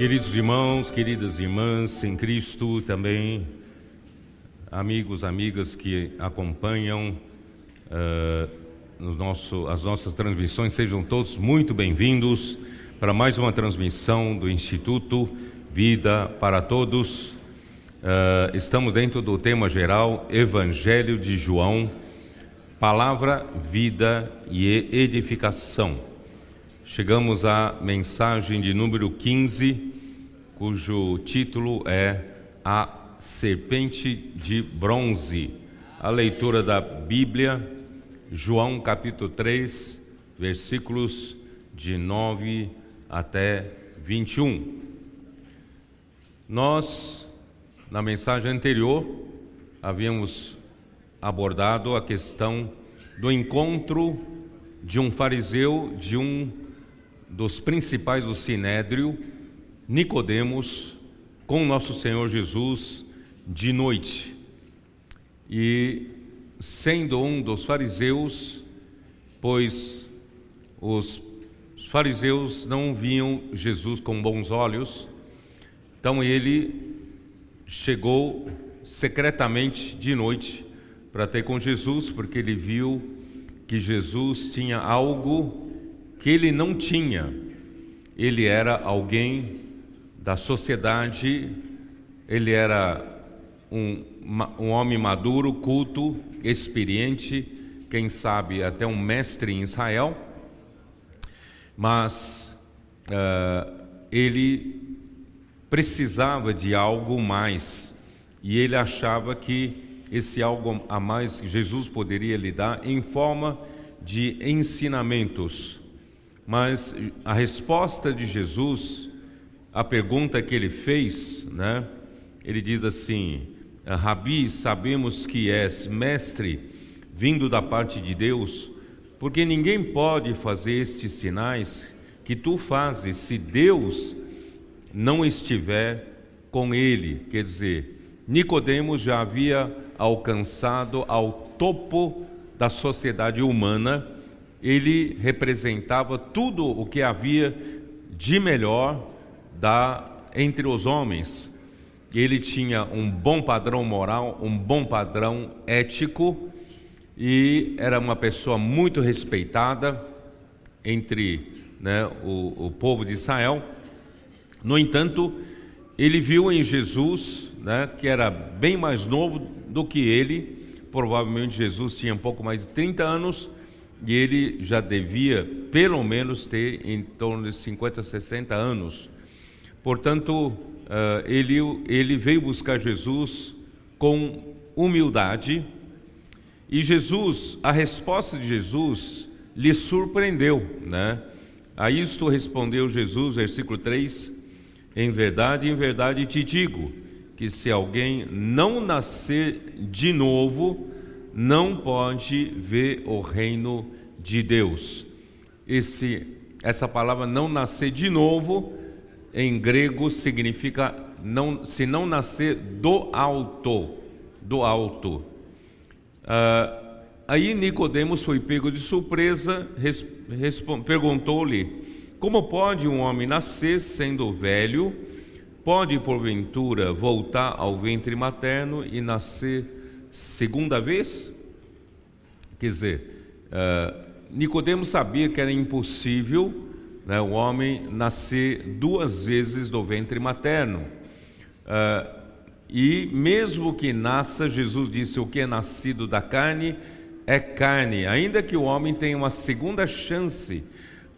Queridos irmãos, queridas irmãs em Cristo, também amigos, amigas que acompanham uh, nosso, as nossas transmissões, sejam todos muito bem-vindos para mais uma transmissão do Instituto Vida para Todos. Uh, estamos dentro do tema geral Evangelho de João, Palavra, Vida e Edificação. Chegamos à mensagem de número 15, cujo título é A Serpente de Bronze. A leitura da Bíblia, João capítulo 3, versículos de 9 até 21. Nós, na mensagem anterior, havíamos abordado a questão do encontro de um fariseu, de um dos principais do Sinédrio, Nicodemos, com nosso Senhor Jesus de noite. E sendo um dos fariseus, pois os fariseus não viam Jesus com bons olhos, então ele chegou secretamente de noite para ter com Jesus, porque ele viu que Jesus tinha algo que ele não tinha. Ele era alguém da sociedade, ele era um, um homem maduro, culto, experiente, quem sabe até um mestre em Israel, mas uh, ele precisava de algo mais. E ele achava que esse algo a mais Jesus poderia lhe dar em forma de ensinamentos mas a resposta de Jesus, a pergunta que ele fez, né? Ele diz assim: Rabi, sabemos que és mestre vindo da parte de Deus, porque ninguém pode fazer estes sinais que tu fazes se Deus não estiver com ele. Quer dizer, Nicodemos já havia alcançado ao topo da sociedade humana ele representava tudo o que havia de melhor da entre os homens. Ele tinha um bom padrão moral, um bom padrão ético e era uma pessoa muito respeitada entre né, o, o povo de Israel. No entanto, ele viu em Jesus, né, que era bem mais novo do que ele, provavelmente Jesus tinha um pouco mais de 30 anos, e ele já devia pelo menos ter em torno de 50, 60 anos. Portanto, eh, ele, ele veio buscar Jesus com humildade e Jesus, a resposta de Jesus lhe surpreendeu, né? A isto respondeu Jesus, versículo 3: Em verdade, em verdade te digo que se alguém não nascer de novo, não pode ver o reino de Deus. Esse, essa palavra não nascer de novo, em grego significa não, se não nascer do alto, do alto. Uh, aí Nicodemos foi pego de surpresa, perguntou-lhe: Como pode um homem nascer sendo velho? Pode porventura voltar ao ventre materno e nascer segunda vez? Quer dizer, uh, Nicodemos sabia que era impossível né, o homem nascer duas vezes do ventre materno. Uh, e mesmo que nasça, Jesus disse: o que é nascido da carne é carne, ainda que o homem tenha uma segunda chance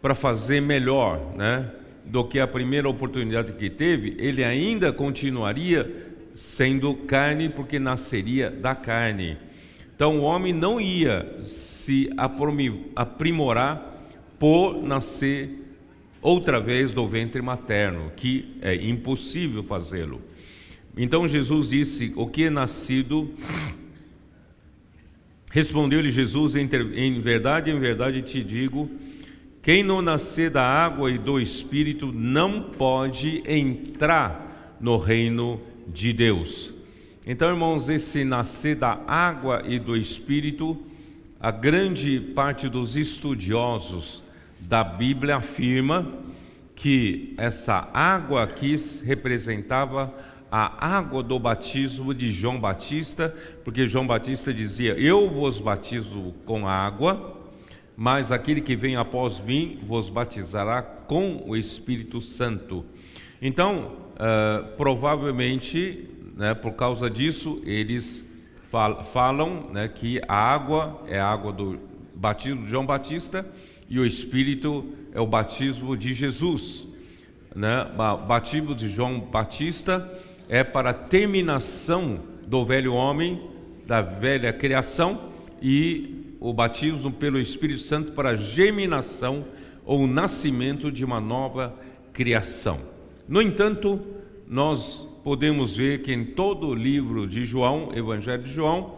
para fazer melhor, né, do que a primeira oportunidade que teve, ele ainda continuaria sendo carne, porque nasceria da carne. Então o homem não ia se aprimorar por nascer outra vez do ventre materno, que é impossível fazê-lo. Então Jesus disse: O que é nascido. Respondeu-lhe Jesus: Em verdade, em verdade te digo, quem não nascer da água e do espírito não pode entrar no reino de Deus. Então, irmãos, esse nascer da água e do espírito, a grande parte dos estudiosos da Bíblia afirma que essa água aqui representava a água do batismo de João Batista, porque João Batista dizia: Eu vos batizo com água, mas aquele que vem após mim vos batizará com o Espírito Santo. Então, uh, provavelmente, né, por causa disso, eles fal falam né, que a água é a água do batismo de João Batista e o Espírito é o batismo de Jesus. Né? O batismo de João Batista é para a terminação do velho homem, da velha criação, e o batismo pelo Espírito Santo para a germinação ou nascimento de uma nova criação. No entanto, nós podemos ver que em todo o livro de João, Evangelho de João,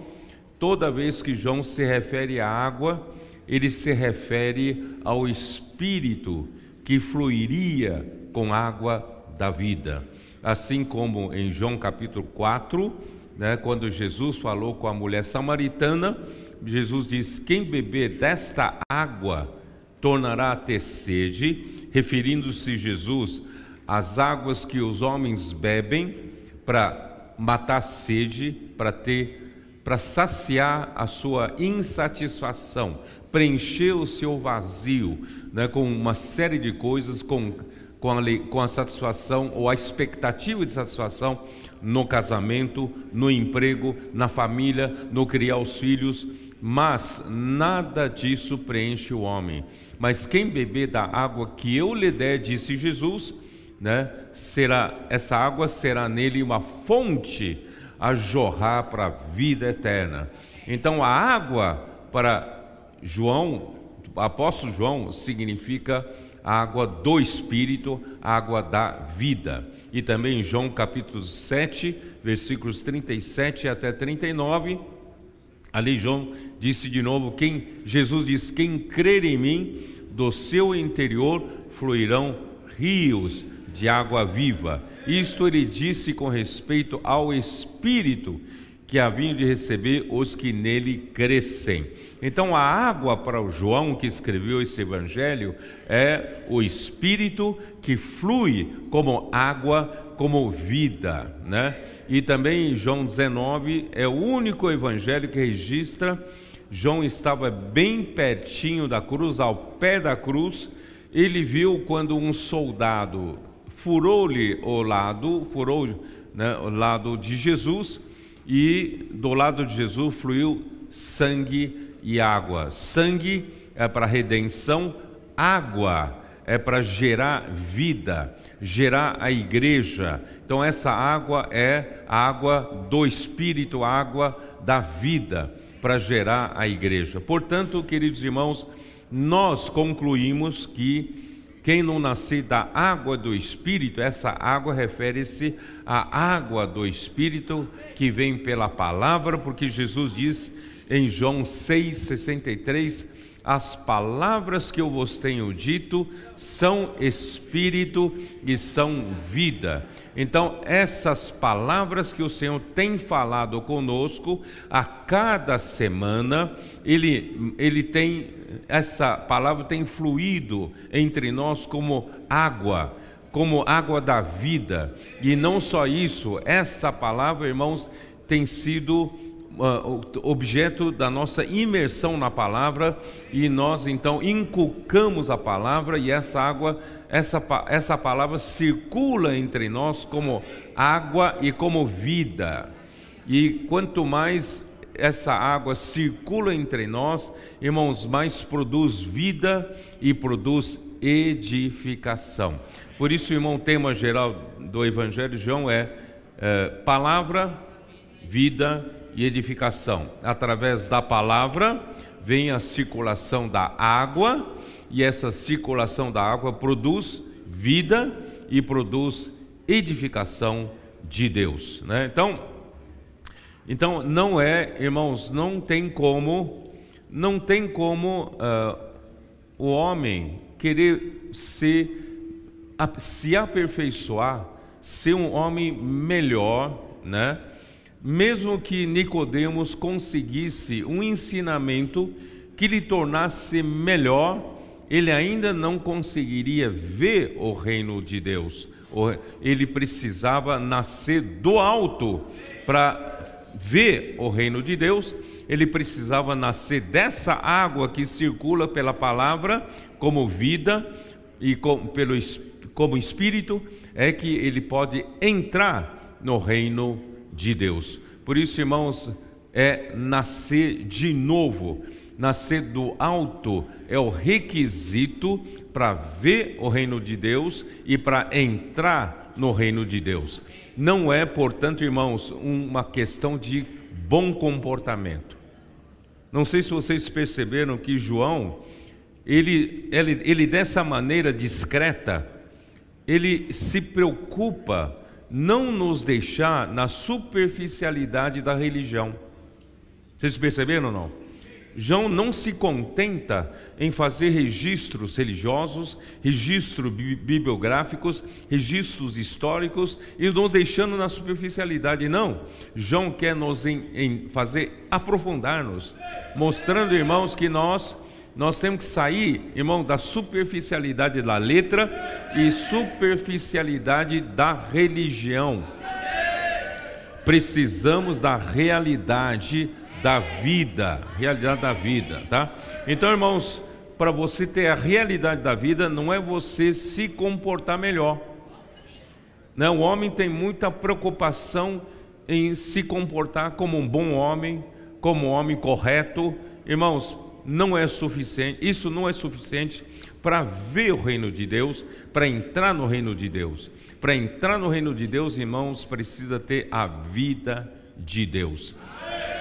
toda vez que João se refere à água, ele se refere ao Espírito que fluiria com água da vida. Assim como em João capítulo 4, né, quando Jesus falou com a mulher samaritana, Jesus diz: Quem beber desta água tornará a ter sede, referindo-se Jesus às águas que os homens bebem para matar sede, para ter para saciar a sua insatisfação, preencher o seu vazio né, com uma série de coisas, com, com, a, com a satisfação ou a expectativa de satisfação no casamento, no emprego, na família, no criar os filhos, mas nada disso preenche o homem. Mas quem beber da água que eu lhe der, disse Jesus, né, será essa água será nele uma fonte a jorrar para a vida eterna. Então a água para João, apóstolo João, significa água do Espírito, água da vida. E também João capítulo 7, versículos 37 até 39, ali João disse de novo, quem Jesus diz, quem crer em mim, do seu interior fluirão rios de água viva. Isto ele disse com respeito ao Espírito que haviam de receber os que nele crescem. Então, a água para o João que escreveu esse evangelho é o Espírito que flui como água, como vida, né? E também João 19 é o único evangelho que registra João estava bem pertinho da cruz, ao pé da cruz. Ele viu quando um soldado furou-lhe o lado, furou né, o lado de Jesus, e do lado de Jesus fluiu sangue e água. Sangue é para redenção, água é para gerar vida, gerar a igreja. Então, essa água é a água do Espírito, a água da vida para gerar a igreja. Portanto, queridos irmãos, nós concluímos que quem não nascer da água do Espírito, essa água refere-se à água do Espírito que vem pela palavra, porque Jesus diz em João 6,63: As palavras que eu vos tenho dito são espírito e são vida. Então, essas palavras que o Senhor tem falado conosco a cada semana, ele, ele tem, essa palavra tem fluído entre nós como água, como água da vida. E não só isso, essa palavra, irmãos, tem sido objeto da nossa imersão na palavra e nós então inculcamos a palavra e essa água essa, essa palavra circula entre nós como água e como vida. E quanto mais essa água circula entre nós, irmãos, mais produz vida e produz edificação. Por isso, irmão, o tema geral do Evangelho de João é, é palavra, vida e edificação. Através da palavra vem a circulação da água e essa circulação da água produz vida e produz edificação de Deus. Né? Então, então não é, irmãos, não tem como, não tem como uh, o homem querer ser, se aperfeiçoar, ser um homem melhor, né? Mesmo que Nicodemos conseguisse um ensinamento que lhe tornasse melhor ele ainda não conseguiria ver o reino de Deus. Ele precisava nascer do alto para ver o reino de Deus. Ele precisava nascer dessa água que circula pela palavra como vida e com, pelo, como espírito, é que ele pode entrar no reino de Deus. Por isso, irmãos, é nascer de novo nascer do alto é o requisito para ver o reino de Deus e para entrar no reino de Deus. Não é, portanto, irmãos, uma questão de bom comportamento. Não sei se vocês perceberam que João, ele, ele, ele dessa maneira discreta, ele se preocupa não nos deixar na superficialidade da religião. Vocês perceberam ou não? João não se contenta em fazer registros religiosos, registros bibliográficos, registros históricos e nos deixando na superficialidade. Não, João quer nos em, em fazer aprofundar-nos, mostrando, irmãos, que nós nós temos que sair, irmão, da superficialidade da letra e superficialidade da religião. Precisamos da realidade da vida, realidade da vida, tá? Então, irmãos, para você ter a realidade da vida, não é você se comportar melhor. Né? O homem tem muita preocupação em se comportar como um bom homem, como um homem correto. Irmãos, não é suficiente, isso não é suficiente para ver o reino de Deus, para entrar no reino de Deus. Para entrar no reino de Deus, irmãos, precisa ter a vida de Deus.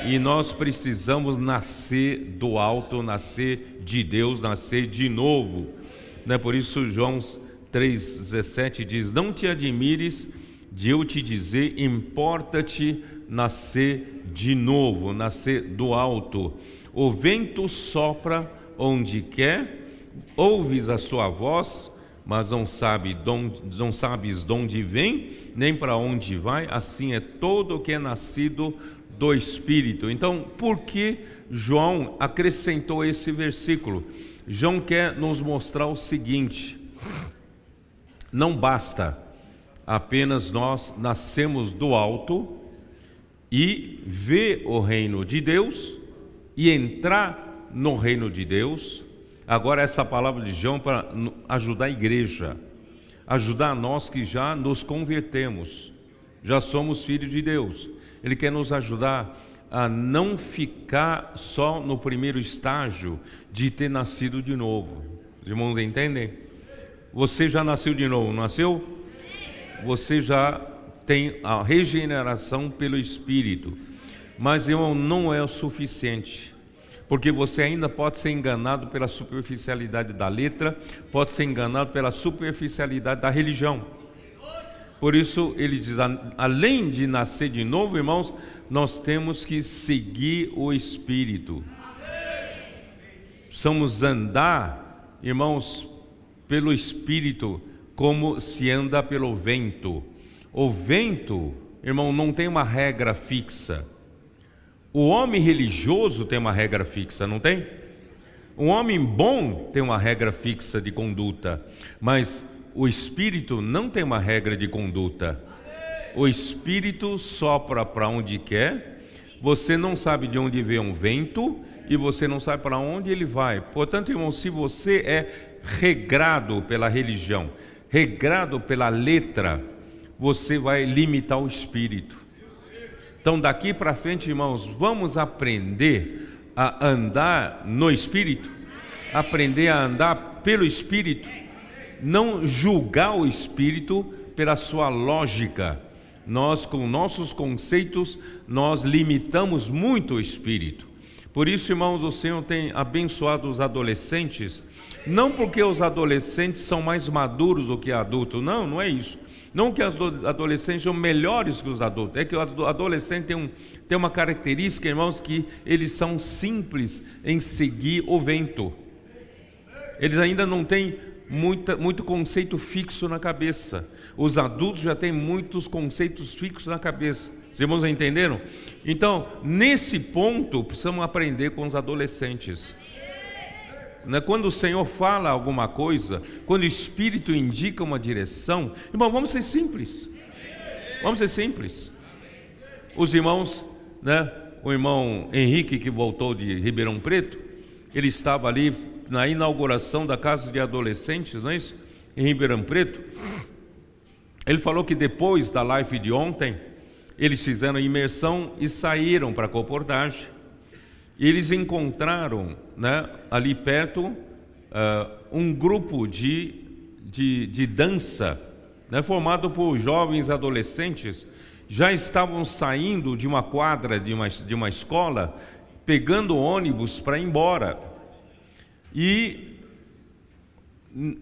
E nós precisamos nascer do alto, nascer de Deus, nascer de novo. Né? Por isso, João 3,17 diz: Não te admires de eu te dizer, importa-te nascer de novo, nascer do alto. O vento sopra onde quer, ouves a sua voz, mas não, sabe não sabes de onde vem, nem para onde vai. Assim é todo o que é nascido do Espírito. Então, por que João acrescentou esse versículo? João quer nos mostrar o seguinte: não basta apenas nós nascemos do alto e ver o reino de Deus e entrar no reino de Deus. Agora, essa palavra de João para ajudar a igreja, ajudar nós que já nos convertemos, já somos filhos de Deus ele quer nos ajudar a não ficar só no primeiro estágio de ter nascido de novo. Os irmãos entendem? Você já nasceu de novo, nasceu? Você já tem a regeneração pelo Espírito. Mas, irmão, não é o suficiente. Porque você ainda pode ser enganado pela superficialidade da letra, pode ser enganado pela superficialidade da religião. Por isso ele diz: além de nascer de novo, irmãos, nós temos que seguir o Espírito. Precisamos andar, irmãos, pelo Espírito, como se anda pelo vento. O vento, irmão, não tem uma regra fixa. O homem religioso tem uma regra fixa, não tem? Um homem bom tem uma regra fixa de conduta, mas o espírito não tem uma regra de conduta. O espírito sopra para onde quer, você não sabe de onde vem um vento e você não sabe para onde ele vai. Portanto, irmão, se você é regrado pela religião, regrado pela letra, você vai limitar o espírito. Então, daqui para frente, irmãos, vamos aprender a andar no espírito, aprender a andar pelo espírito não julgar o espírito pela sua lógica. Nós, com nossos conceitos, nós limitamos muito o espírito. Por isso, irmãos, o Senhor tem abençoado os adolescentes, não porque os adolescentes são mais maduros do que adultos, não, não é isso. Não que os adolescentes são melhores que os adultos, é que o adolescente tem, um, tem uma característica, irmãos, que eles são simples em seguir o vento. Eles ainda não têm muita, muito conceito fixo na cabeça. Os adultos já têm muitos conceitos fixos na cabeça. Os irmãos entenderam? Então, nesse ponto, precisamos aprender com os adolescentes. Né, quando o Senhor fala alguma coisa, quando o Espírito indica uma direção, irmão, vamos ser simples. Vamos ser simples. Os irmãos, né, o irmão Henrique que voltou de Ribeirão Preto, ele estava ali na inauguração da casa de adolescentes, não é isso? Em Ribeirão Preto. Ele falou que depois da live de ontem, eles fizeram imersão e saíram para a comportagem. Eles encontraram né, ali perto uh, um grupo de, de, de dança né, formado por jovens adolescentes. Já estavam saindo de uma quadra de uma, de uma escola, pegando ônibus para ir embora. E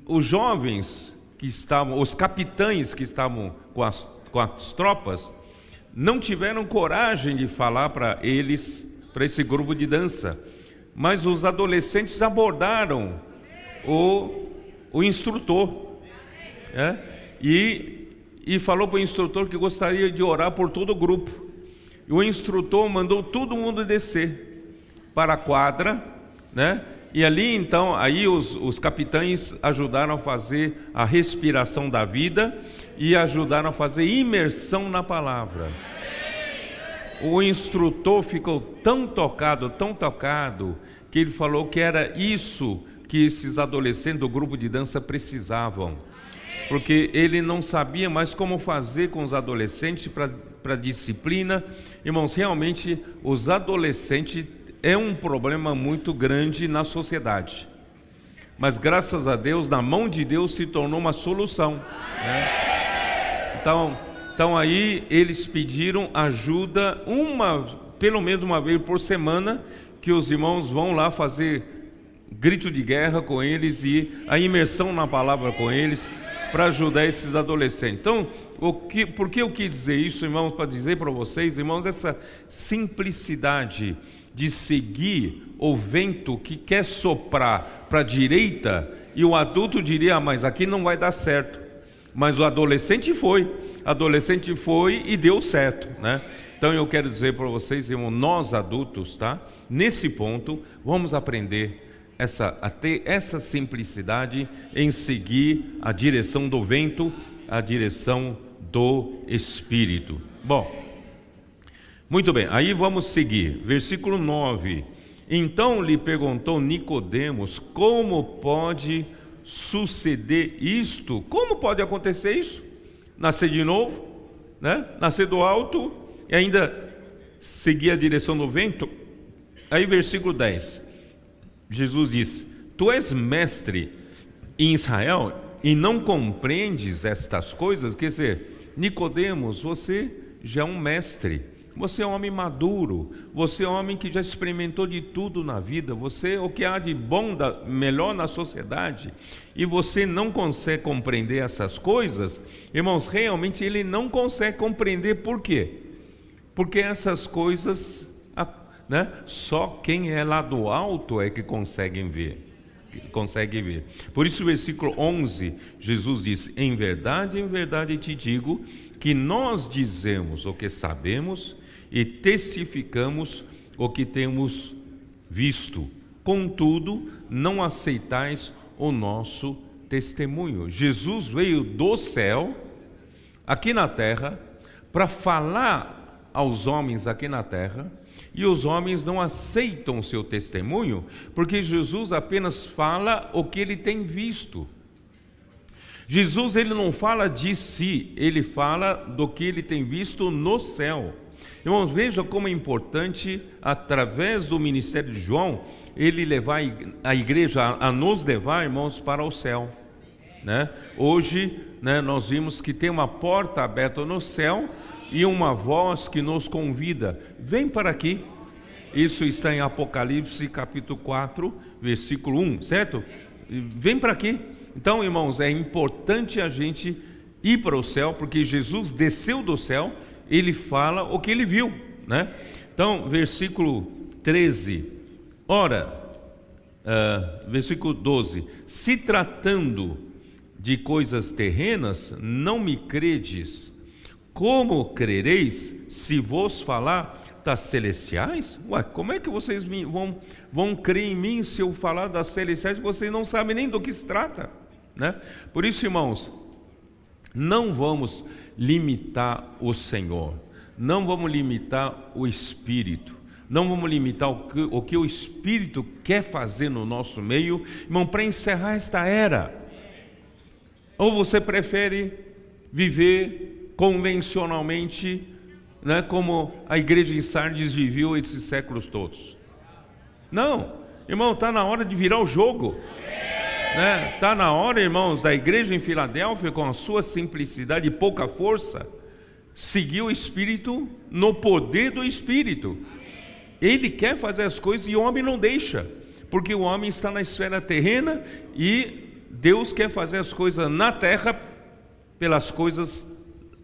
os jovens que estavam, os capitães que estavam com as, com as tropas, não tiveram coragem de falar para eles para esse grupo de dança. Mas os adolescentes abordaram o, o instrutor. É? E, e falou para o instrutor que gostaria de orar por todo o grupo. E o instrutor mandou todo mundo descer para a quadra, né? E ali então, aí os, os capitães ajudaram a fazer a respiração da vida e ajudaram a fazer imersão na palavra o instrutor ficou tão tocado, tão tocado, que ele falou que era isso que esses adolescentes do grupo de dança precisavam. Porque ele não sabia mais como fazer com os adolescentes para disciplina. Irmãos, realmente os adolescentes é um problema muito grande na sociedade. Mas graças a Deus, na mão de Deus se tornou uma solução. Né? Então, então aí eles pediram ajuda uma, pelo menos uma vez por semana, que os irmãos vão lá fazer grito de guerra com eles e a imersão na palavra com eles para ajudar esses adolescentes. Então, o que, por que eu quis dizer isso, irmãos, para dizer para vocês, irmãos, essa simplicidade de seguir o vento que quer soprar para a direita e o adulto diria, ah, mas aqui não vai dar certo. Mas o adolescente foi adolescente foi e deu certo, né? Então eu quero dizer para vocês, irmão, nós adultos, tá? Nesse ponto, vamos aprender essa, a ter essa simplicidade em seguir a direção do vento, a direção do Espírito. Bom, muito bem, aí vamos seguir, versículo 9. Então lhe perguntou Nicodemos: Como pode suceder isto? Como pode acontecer isso? nascer de novo, né? nascer do alto e ainda seguir a direção do vento. Aí, versículo 10, Jesus diz: Tu és mestre em Israel e não compreendes estas coisas? Quer dizer, Nicodemos, você já é um mestre. Você é um homem maduro, você é um homem que já experimentou de tudo na vida, você é o que há de bom, da, melhor na sociedade, e você não consegue compreender essas coisas, irmãos, realmente ele não consegue compreender por quê? Porque essas coisas, né, só quem é lá do alto é que consegue ver. Consegue ver. Por isso, o versículo 11, Jesus diz: Em verdade, em verdade te digo que nós dizemos o que sabemos e testificamos o que temos visto. Contudo, não aceitais o nosso testemunho. Jesus veio do céu, aqui na terra, para falar aos homens aqui na terra, e os homens não aceitam o seu testemunho, porque Jesus apenas fala o que ele tem visto. Jesus ele não fala de si, ele fala do que ele tem visto no céu. Irmãos, veja como é importante, através do ministério de João, ele levar a igreja a, a nos levar, irmãos, para o céu. Né? Hoje, né, nós vimos que tem uma porta aberta no céu e uma voz que nos convida: vem para aqui. Isso está em Apocalipse capítulo 4, versículo 1, certo? Vem para aqui. Então, irmãos, é importante a gente ir para o céu, porque Jesus desceu do céu ele fala o que ele viu, né? Então, versículo 13. Ora, uh, versículo 12: Se tratando de coisas terrenas, não me credes. Como crereis se vos falar das celestiais? Ué, como é que vocês vão, vão crer em mim se eu falar das celestiais? Vocês não sabem nem do que se trata. Né? Por isso, irmãos, não vamos limitar o Senhor, não vamos limitar o Espírito, não vamos limitar o que o, que o Espírito quer fazer no nosso meio, irmão, para encerrar esta era. Ou você prefere viver convencionalmente, né, como a igreja em Sardes viveu esses séculos todos? Não, irmão, está na hora de virar o jogo. Né? Tá na hora, irmãos, da igreja em Filadélfia, com a sua simplicidade e pouca força, seguir o Espírito no poder do Espírito. Ele quer fazer as coisas e o homem não deixa, porque o homem está na esfera terrena e Deus quer fazer as coisas na terra pelas coisas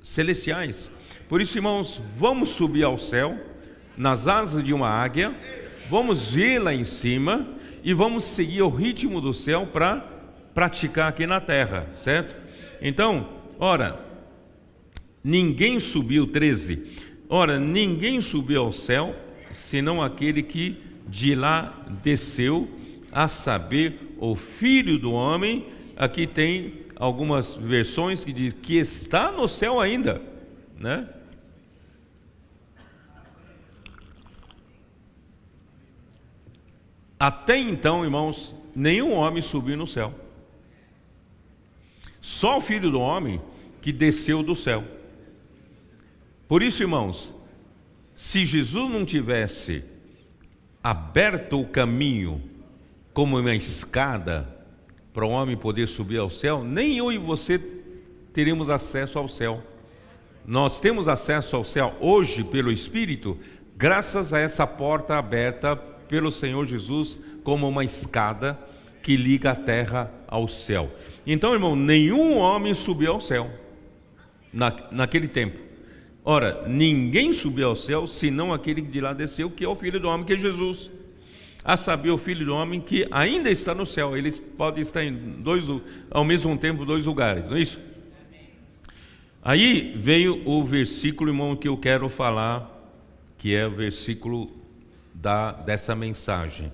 celestiais. Por isso, irmãos, vamos subir ao céu, nas asas de uma águia, vamos lá em cima e vamos seguir o ritmo do céu para praticar aqui na terra, certo? Então, ora, ninguém subiu, 13, ora, ninguém subiu ao céu, senão aquele que de lá desceu, a saber, o Filho do Homem, aqui tem algumas versões que diz que está no céu ainda, né? Até então, irmãos, nenhum homem subiu no céu. Só o filho do homem que desceu do céu. Por isso, irmãos, se Jesus não tivesse aberto o caminho como uma escada para o homem poder subir ao céu, nem eu e você teríamos acesso ao céu. Nós temos acesso ao céu hoje pelo Espírito, graças a essa porta aberta pelo Senhor Jesus como uma escada que liga a terra ao céu. Então, irmão, nenhum homem subiu ao céu na, naquele tempo. Ora, ninguém subiu ao céu senão aquele que de lá desceu, que é o Filho do Homem, que é Jesus. A saber, o Filho do Homem que ainda está no céu. Ele pode estar em dois, ao mesmo tempo, dois lugares, não é isso? Aí veio o versículo, irmão, que eu quero falar, que é o versículo da, dessa mensagem.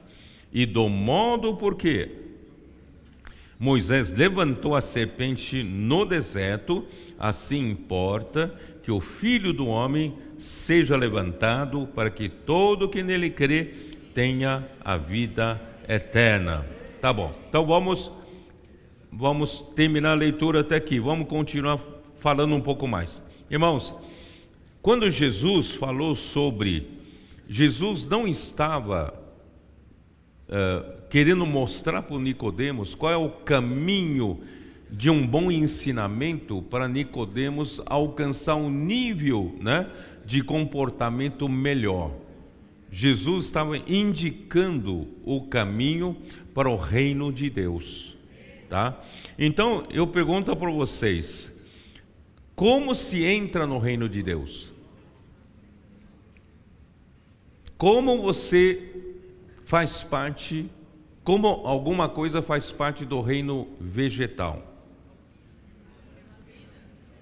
E do modo porque Moisés levantou a serpente no deserto, assim importa que o filho do homem seja levantado para que todo que nele crê tenha a vida eterna. Tá bom. Então vamos vamos terminar a leitura até aqui. Vamos continuar falando um pouco mais. Irmãos, quando Jesus falou sobre Jesus não estava uh, querendo mostrar para Nicodemos qual é o caminho de um bom ensinamento para Nicodemos alcançar um nível né, de comportamento melhor. Jesus estava indicando o caminho para o reino de Deus, tá? Então eu pergunto para vocês: como se entra no reino de Deus? Como você faz parte, como alguma coisa faz parte do reino vegetal?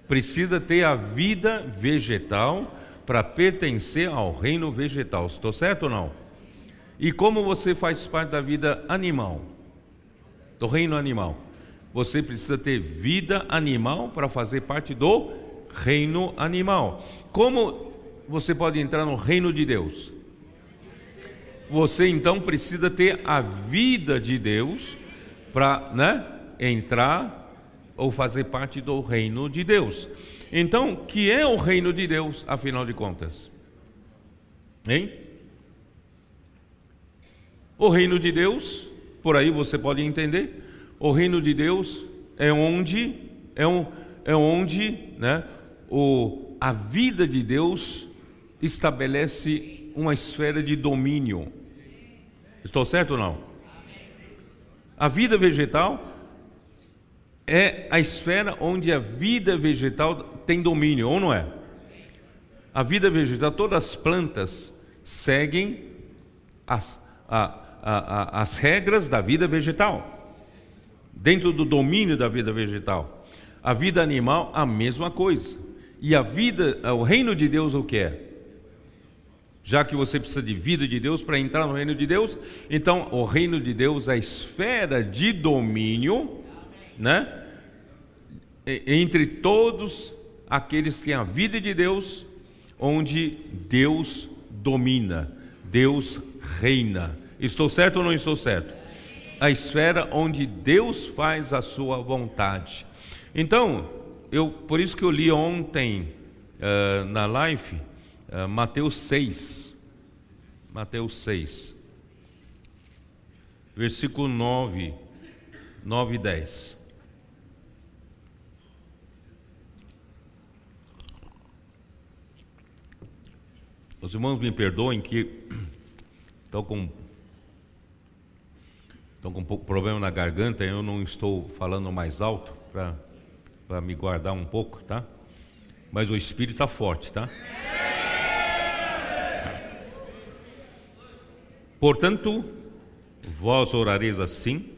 Precisa ter a vida vegetal para pertencer ao reino vegetal. Estou certo ou não? E como você faz parte da vida animal? Do reino animal. Você precisa ter vida animal para fazer parte do reino animal. Como você pode entrar no reino de Deus? Você então precisa ter a vida de Deus para né, entrar ou fazer parte do reino de Deus. Então, que é o reino de Deus, afinal de contas? Hein? O reino de Deus, por aí você pode entender, o reino de Deus é onde é, um, é onde né, o, a vida de Deus estabelece uma esfera de domínio. Estou certo ou não? A vida vegetal é a esfera onde a vida vegetal tem domínio, ou não é? A vida vegetal, todas as plantas seguem as, a, a, a, as regras da vida vegetal, dentro do domínio da vida vegetal. A vida animal, a mesma coisa. E a vida, o reino de Deus, o que é? Já que você precisa de vida de Deus para entrar no reino de Deus, então o reino de Deus a esfera de domínio, né? Entre todos aqueles que têm a vida de Deus, onde Deus domina, Deus reina. Estou certo ou não estou certo? A esfera onde Deus faz a sua vontade. Então, eu por isso que eu li ontem uh, na live uh, Mateus 6. Mateus 6. Versículo 9, 9 e 10. Os irmãos me perdoem que estão com estão com um pouco problema na garganta, eu não estou falando mais alto para me guardar um pouco, tá? Mas o espírito está forte, tá? Portanto, vós orareis assim: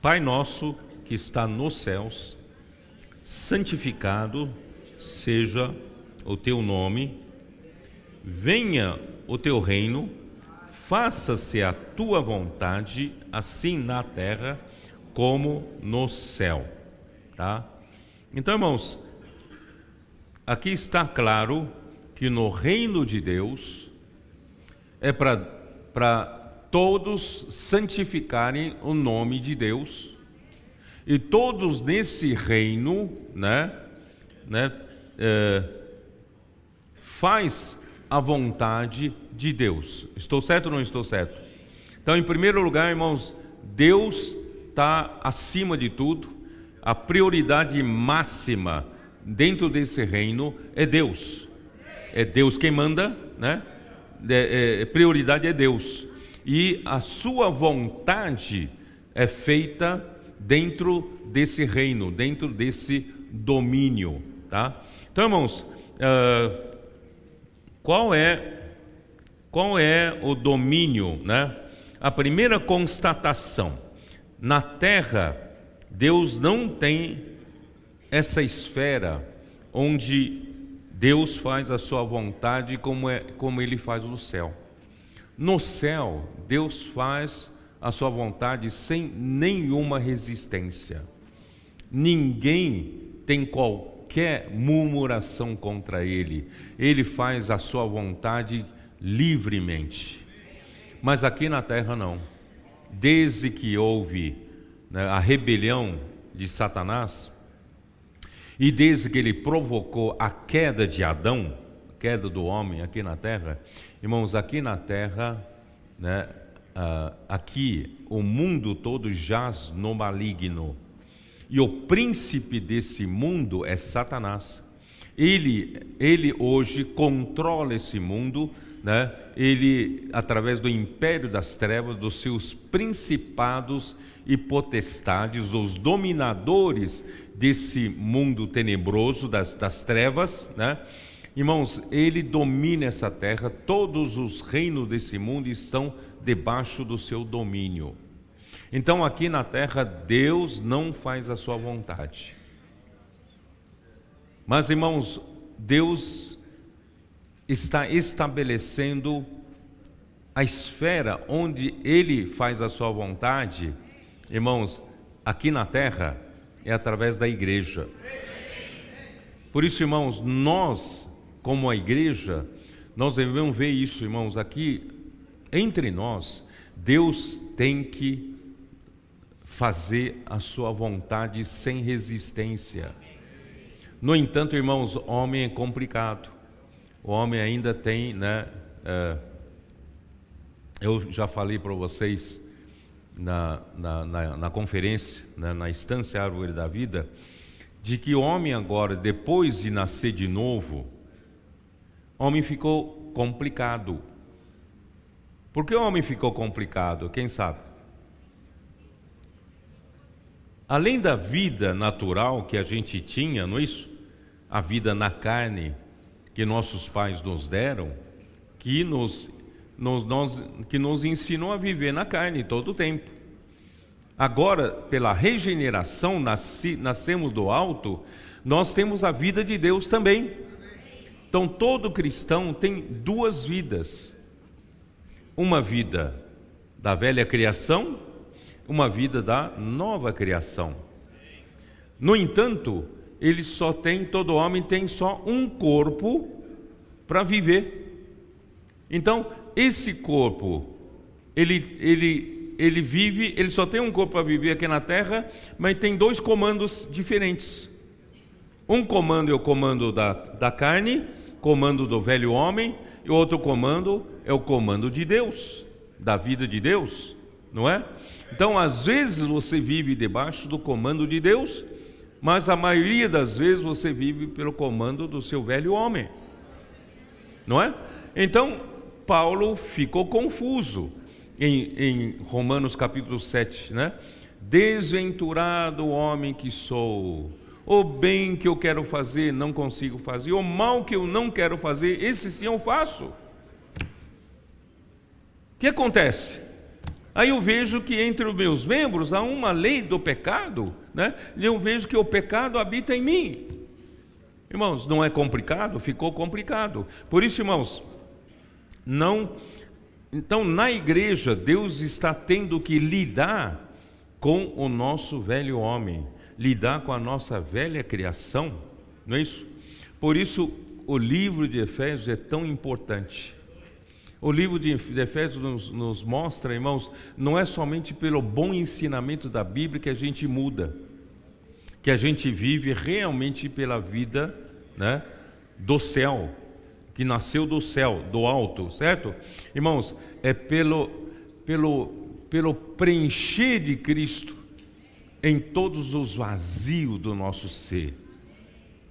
Pai nosso que está nos céus, santificado seja o teu nome Venha o teu reino, faça-se a tua vontade, assim na terra como no céu. Tá? Então, irmãos, aqui está claro que no reino de Deus é para todos santificarem o nome de Deus e todos nesse reino, né, né, é, faz a vontade de Deus. Estou certo ou não estou certo? Então, em primeiro lugar, irmãos, Deus está acima de tudo, a prioridade máxima dentro desse reino é Deus. É Deus quem manda, né? É, é, prioridade é Deus. E a sua vontade é feita dentro desse reino, dentro desse domínio, tá? Então, irmãos, uh, qual é qual é o domínio, né? A primeira constatação, na terra Deus não tem essa esfera onde Deus faz a sua vontade como é como ele faz no céu. No céu, Deus faz a sua vontade sem nenhuma resistência. Ninguém tem qualquer murmuração contra ele. Ele faz a sua vontade livremente. Mas aqui na terra não. Desde que houve né, a rebelião de Satanás, e desde que ele provocou a queda de Adão, a queda do homem aqui na terra, irmãos, aqui na terra, né, uh, aqui o mundo todo jaz no maligno. E o príncipe desse mundo é Satanás. Ele, ele hoje controla esse mundo, né? ele, através do império das trevas, dos seus principados e potestades, os dominadores desse mundo tenebroso, das, das trevas, né? Irmãos, ele domina essa terra, todos os reinos desse mundo estão debaixo do seu domínio. Então aqui na terra Deus não faz a sua vontade. Mas irmãos, Deus está estabelecendo a esfera onde ele faz a sua vontade, irmãos, aqui na terra é através da igreja. Por isso, irmãos, nós, como a igreja, nós devemos ver isso, irmãos, aqui entre nós, Deus tem que fazer a sua vontade sem resistência. No entanto, irmãos, homem é complicado. O homem ainda tem, né? É, eu já falei para vocês na, na, na, na conferência, né, na instância Árvore da Vida, de que o homem agora, depois de nascer de novo, homem ficou complicado. Por que o homem ficou complicado? Quem sabe? Além da vida natural que a gente tinha, não é isso? A vida na carne que nossos pais nos deram, que nos, nos, nos, que nos ensinou a viver na carne todo o tempo. Agora, pela regeneração, nasci, nascemos do alto, nós temos a vida de Deus também. Então, todo cristão tem duas vidas: uma vida da velha criação, uma vida da nova criação. No entanto, ele só tem, todo homem tem só um corpo para viver. Então, esse corpo, ele, ele, ele vive, ele só tem um corpo para viver aqui na terra, mas tem dois comandos diferentes. Um comando é o comando da, da carne, comando do velho homem, e outro comando é o comando de Deus, da vida de Deus, não é? Então, às vezes você vive debaixo do comando de Deus, mas a maioria das vezes você vive pelo comando do seu velho homem, não é? Então, Paulo ficou confuso em, em Romanos capítulo 7, né? Desventurado homem que sou, o bem que eu quero fazer não consigo fazer, o mal que eu não quero fazer, esse sim eu faço. O que acontece? Aí eu vejo que entre os meus membros há uma lei do pecado, né? E eu vejo que o pecado habita em mim. Irmãos, não é complicado? Ficou complicado. Por isso, irmãos, não. Então, na igreja, Deus está tendo que lidar com o nosso velho homem lidar com a nossa velha criação, não é isso? Por isso, o livro de Efésios é tão importante. O livro de Efésios nos, nos, mostra, irmãos, não é somente pelo bom ensinamento da Bíblia que a gente muda, que a gente vive realmente pela vida né, do céu, que nasceu do céu, do alto, certo? Irmãos, é pelo, pelo, pelo preencher de Cristo em todos os vazios do nosso ser.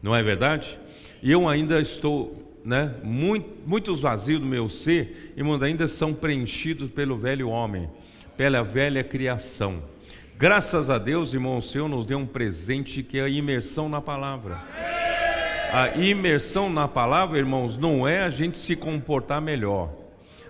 Não é verdade? E eu ainda estou, né, muito, muitos vazios do meu ser, irmãos, ainda são preenchidos pelo velho homem, pela velha criação. Graças a Deus, irmão, o Senhor nos deu um presente que é a imersão na palavra. A imersão na palavra, irmãos, não é a gente se comportar melhor.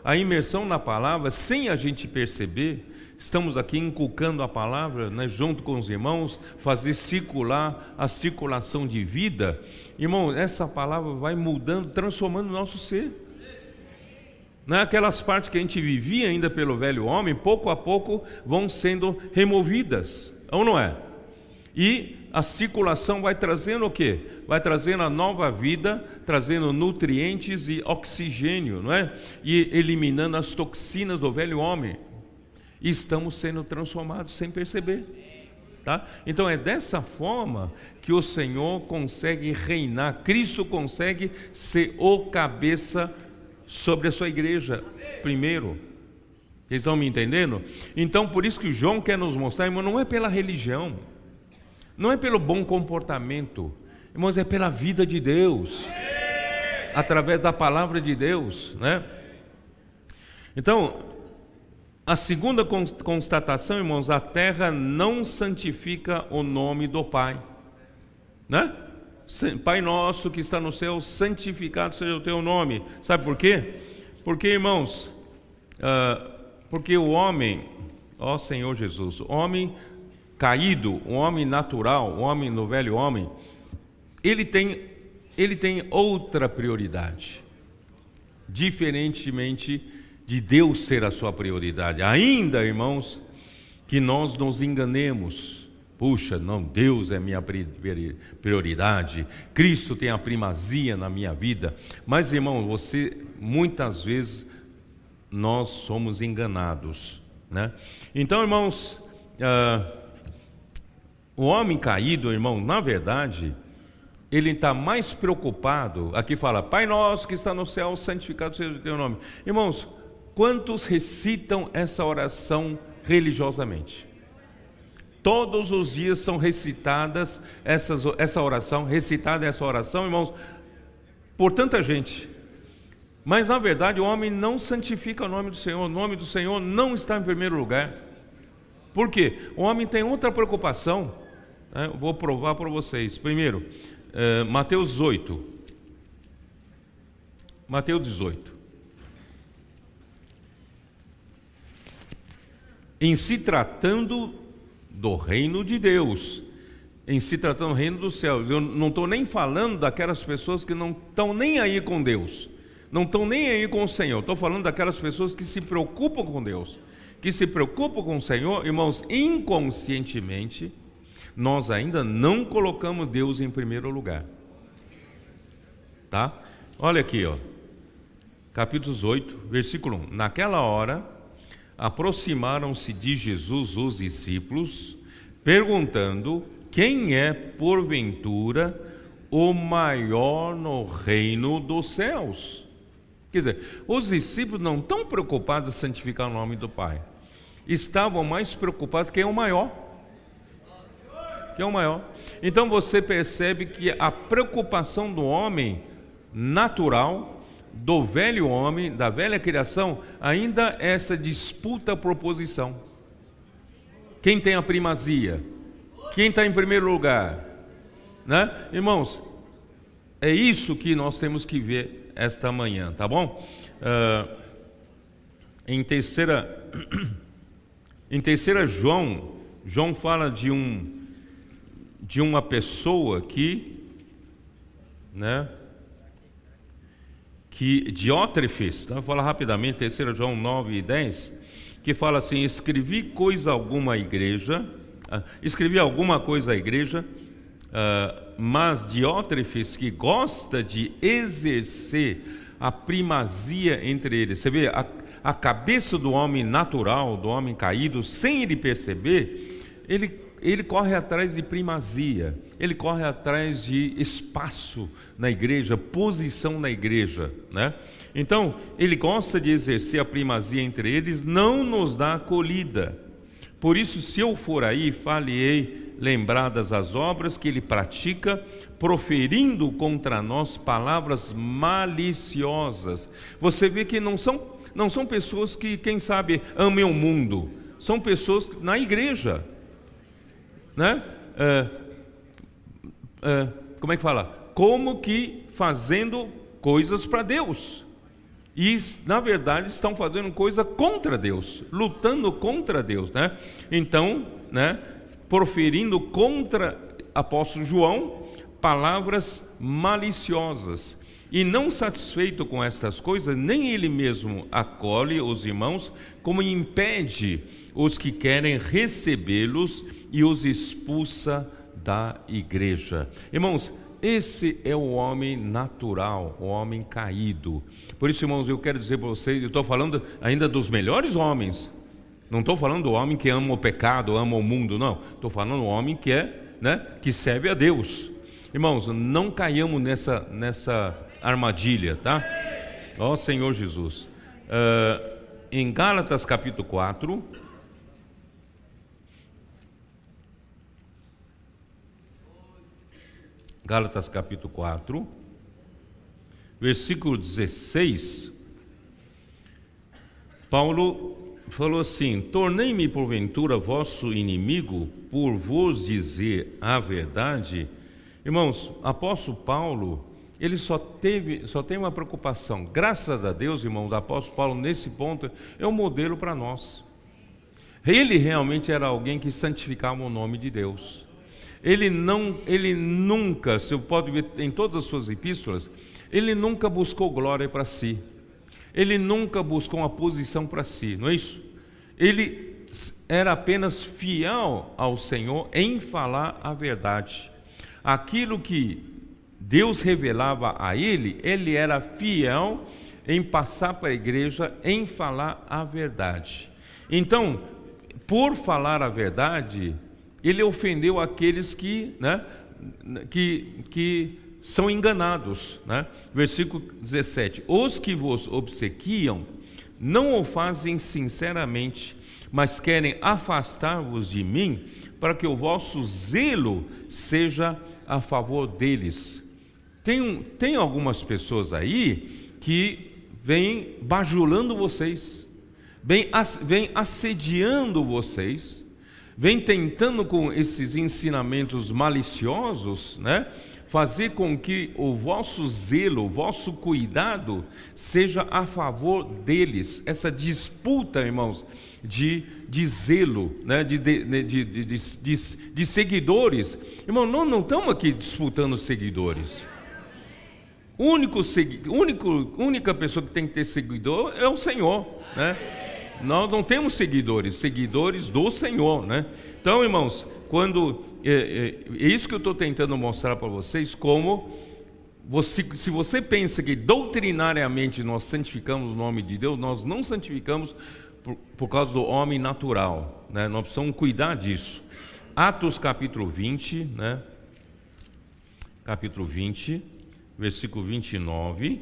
A imersão na palavra, sem a gente perceber, estamos aqui inculcando a palavra, né, junto com os irmãos, fazer circular a circulação de vida. Irmão, essa palavra vai mudando, transformando o nosso ser. Né, aquelas partes que a gente vivia ainda pelo velho homem, pouco a pouco vão sendo removidas, ou não é? E a circulação vai trazendo o quê? Vai trazendo a nova vida, trazendo nutrientes e oxigênio, não é? E eliminando as toxinas do velho homem e estamos sendo transformados sem perceber. Tá? Então é dessa forma que o Senhor consegue reinar, Cristo consegue ser o cabeça sobre a sua igreja, primeiro. Vocês estão me entendendo? Então por isso que João quer nos mostrar, irmão, não é pela religião, não é pelo bom comportamento, irmãos, é pela vida de Deus, através da palavra de Deus, né? Então, a segunda constatação, irmãos, a terra não santifica o nome do Pai, né? Pai nosso que está no céu, santificado seja o teu nome. Sabe por quê? Porque, irmãos, uh, porque o homem, ó Senhor Jesus, o homem caído, o homem natural, o homem no velho homem, ele tem, ele tem outra prioridade, diferentemente de Deus ser a sua prioridade. Ainda, irmãos, que nós nos enganemos. Puxa, não, Deus é minha prioridade, Cristo tem a primazia na minha vida. Mas, irmão, você, muitas vezes, nós somos enganados. Né? Então, irmãos, uh, o homem caído, irmão, na verdade, ele está mais preocupado. Aqui fala, Pai nosso que está no céu, santificado seja o teu nome. Irmãos, Quantos recitam essa oração religiosamente? Todos os dias são recitadas essas, essa oração, recitada essa oração, irmãos, por tanta gente. Mas na verdade o homem não santifica o nome do Senhor, o nome do Senhor não está em primeiro lugar. Por quê? O homem tem outra preocupação. Né? Vou provar para vocês. Primeiro, eh, Mateus 8. Mateus 18. em se tratando do reino de Deus, em se tratando do reino dos céus. Eu não estou nem falando daquelas pessoas que não estão nem aí com Deus, não estão nem aí com o Senhor. Estou falando daquelas pessoas que se preocupam com Deus, que se preocupam com o Senhor, irmãos, inconscientemente, nós ainda não colocamos Deus em primeiro lugar. Tá? Olha aqui, ó. Capítulos 8, versículo 1. Naquela hora, aproximaram-se de Jesus os discípulos, perguntando: Quem é, porventura, o maior no reino dos céus? Quer dizer, os discípulos não estão preocupados em santificar o nome do Pai, estavam mais preocupados quem é o maior. Quem é o maior? Então você percebe que a preocupação do homem natural do velho homem, da velha criação, ainda essa disputa por posição. Quem tem a primazia? Quem está em primeiro lugar? Né? Irmãos, é isso que nós temos que ver esta manhã, tá bom? Uh, em terceira, em terceira João, João fala de um de uma pessoa que, né? que Diótrefes, tá? vou falar rapidamente, 3 João 9 e 10, que fala assim: escrevi coisa alguma à igreja, uh, escrevi alguma coisa à igreja, uh, mas Diótrefes, que gosta de exercer a primazia entre eles, você vê, a, a cabeça do homem natural, do homem caído, sem ele perceber, ele ele corre atrás de primazia, ele corre atrás de espaço na igreja, posição na igreja, né? Então, ele gosta de exercer a primazia entre eles, não nos dá acolhida. Por isso, se eu for aí, falei lembradas as obras que ele pratica, proferindo contra nós palavras maliciosas. Você vê que não são, não são pessoas que, quem sabe, amem o mundo, são pessoas na igreja, né? É, é, como é que fala? Como que fazendo coisas para Deus. E, na verdade, estão fazendo coisa contra Deus, lutando contra Deus, né? Então, né, proferindo contra apóstolo João palavras maliciosas. E não satisfeito com estas coisas, nem ele mesmo acolhe os irmãos, como impede os que querem recebê-los e os expulsa da igreja. Irmãos, esse é o homem natural, o homem caído. Por isso, irmãos, eu quero dizer para vocês, eu estou falando ainda dos melhores homens. Não estou falando do homem que ama o pecado, ama o mundo, não. Estou falando do homem que é, né, que serve a Deus. Irmãos, não caiamos nessa, nessa armadilha, tá? Ó Senhor Jesus. Uh, em Gálatas capítulo 4, Gálatas capítulo 4, versículo 16, Paulo falou assim: Tornei-me porventura vosso inimigo por vos dizer a verdade. Irmãos, apóstolo Paulo, ele só teve, só tem uma preocupação. Graças a Deus, irmãos, o apóstolo Paulo nesse ponto é um modelo para nós. Ele realmente era alguém que santificava o nome de Deus. Ele não, ele nunca, você pode ver em todas as suas epístolas, ele nunca buscou glória para si. Ele nunca buscou uma posição para si, não é isso? Ele era apenas fiel ao Senhor em falar a verdade. Aquilo que Deus revelava a ele, ele era fiel em passar para a igreja, em falar a verdade. Então, por falar a verdade, ele ofendeu aqueles que, né, que, que são enganados. Né? Versículo 17: Os que vos obsequiam não o fazem sinceramente, mas querem afastar-vos de mim, para que o vosso zelo seja a favor deles. Tem, tem algumas pessoas aí que vêm bajulando vocês, vêm, vêm assediando vocês, vem tentando com esses ensinamentos maliciosos, né, fazer com que o vosso zelo, o vosso cuidado seja a favor deles. Essa disputa, irmãos, de, de zelo, né? de, de, de, de, seguidores. Irmão, nós não estamos aqui disputando seguidores. Único, único, única pessoa que tem que ter seguidor é o Senhor, né? Nós não temos seguidores, seguidores do Senhor, né? Então, irmãos, quando é, é, é isso que eu estou tentando mostrar para vocês, como você, se você pensa que doutrinariamente nós santificamos o nome de Deus, nós não santificamos por, por causa do homem natural, né? Nós precisamos cuidar disso. Atos capítulo 20, né? Capítulo 20, versículo 29,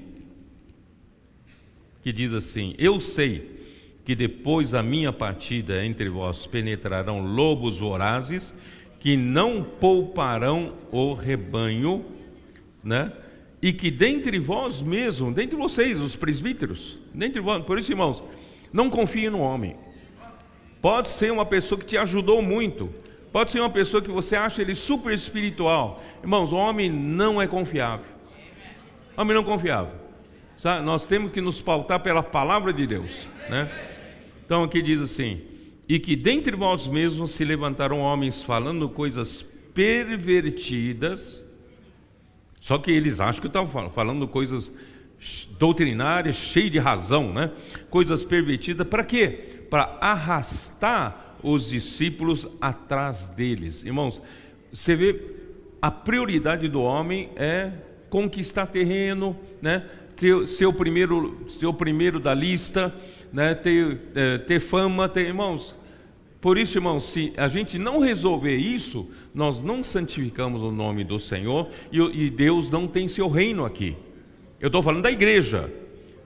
que diz assim: Eu sei que depois da minha partida entre vós penetrarão lobos vorazes que não pouparão o rebanho, né? E que dentre vós mesmos, dentre vocês, os presbíteros, dentre vós, por isso, irmãos, não confie no homem. Pode ser uma pessoa que te ajudou muito, pode ser uma pessoa que você acha ele super espiritual. Irmãos, o homem não é confiável. Homem não confiável. Sabe? Nós temos que nos pautar pela palavra de Deus, né? Então aqui diz assim: e que dentre vós mesmos se levantaram homens falando coisas pervertidas, só que eles acham que estavam falando coisas doutrinárias, cheias de razão, né? Coisas pervertidas, para quê? Para arrastar os discípulos atrás deles. Irmãos, você vê, a prioridade do homem é conquistar terreno, né? Ter, ser, o primeiro, ser o primeiro da lista, né, ter, é, ter fama, ter irmãos. Por isso, irmãos, se a gente não resolver isso, nós não santificamos o nome do Senhor e, e Deus não tem seu reino aqui. Eu estou falando da igreja.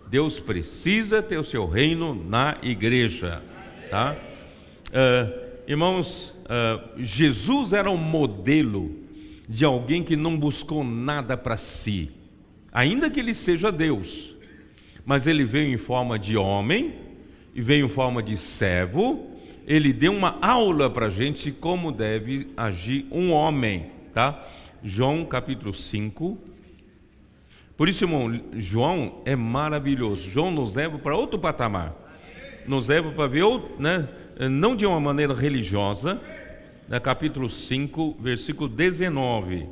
Deus precisa ter o seu reino na igreja, tá? Uh, irmãos, uh, Jesus era um modelo de alguém que não buscou nada para si, ainda que ele seja Deus mas ele veio em forma de homem e veio em forma de servo. Ele deu uma aula para a gente como deve agir um homem, tá? João capítulo 5. Por isso, irmão, João é maravilhoso. João nos leva para outro patamar. Nos leva para ver, né, não de uma maneira religiosa, né, capítulo 5, versículo 19.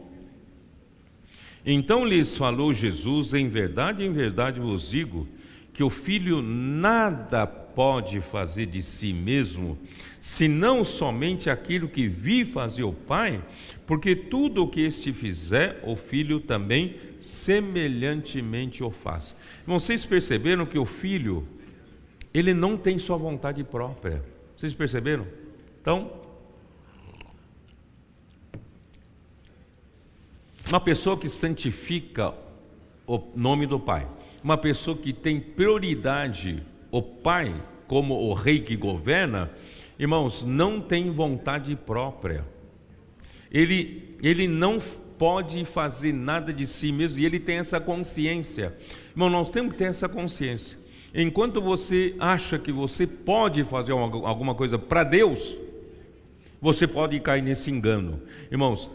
Então lhes falou Jesus: Em verdade, em verdade vos digo que o filho nada pode fazer de si mesmo, senão somente aquilo que vi fazer o Pai, porque tudo o que este fizer, o filho também semelhantemente o faz. Vocês perceberam que o filho, ele não tem sua vontade própria. Vocês perceberam? Então, Uma pessoa que santifica o nome do Pai, uma pessoa que tem prioridade o Pai como o rei que governa, irmãos, não tem vontade própria. Ele, ele não pode fazer nada de si mesmo e ele tem essa consciência. Irmão, nós temos que ter essa consciência. Enquanto você acha que você pode fazer alguma coisa para Deus, você pode cair nesse engano. Irmãos,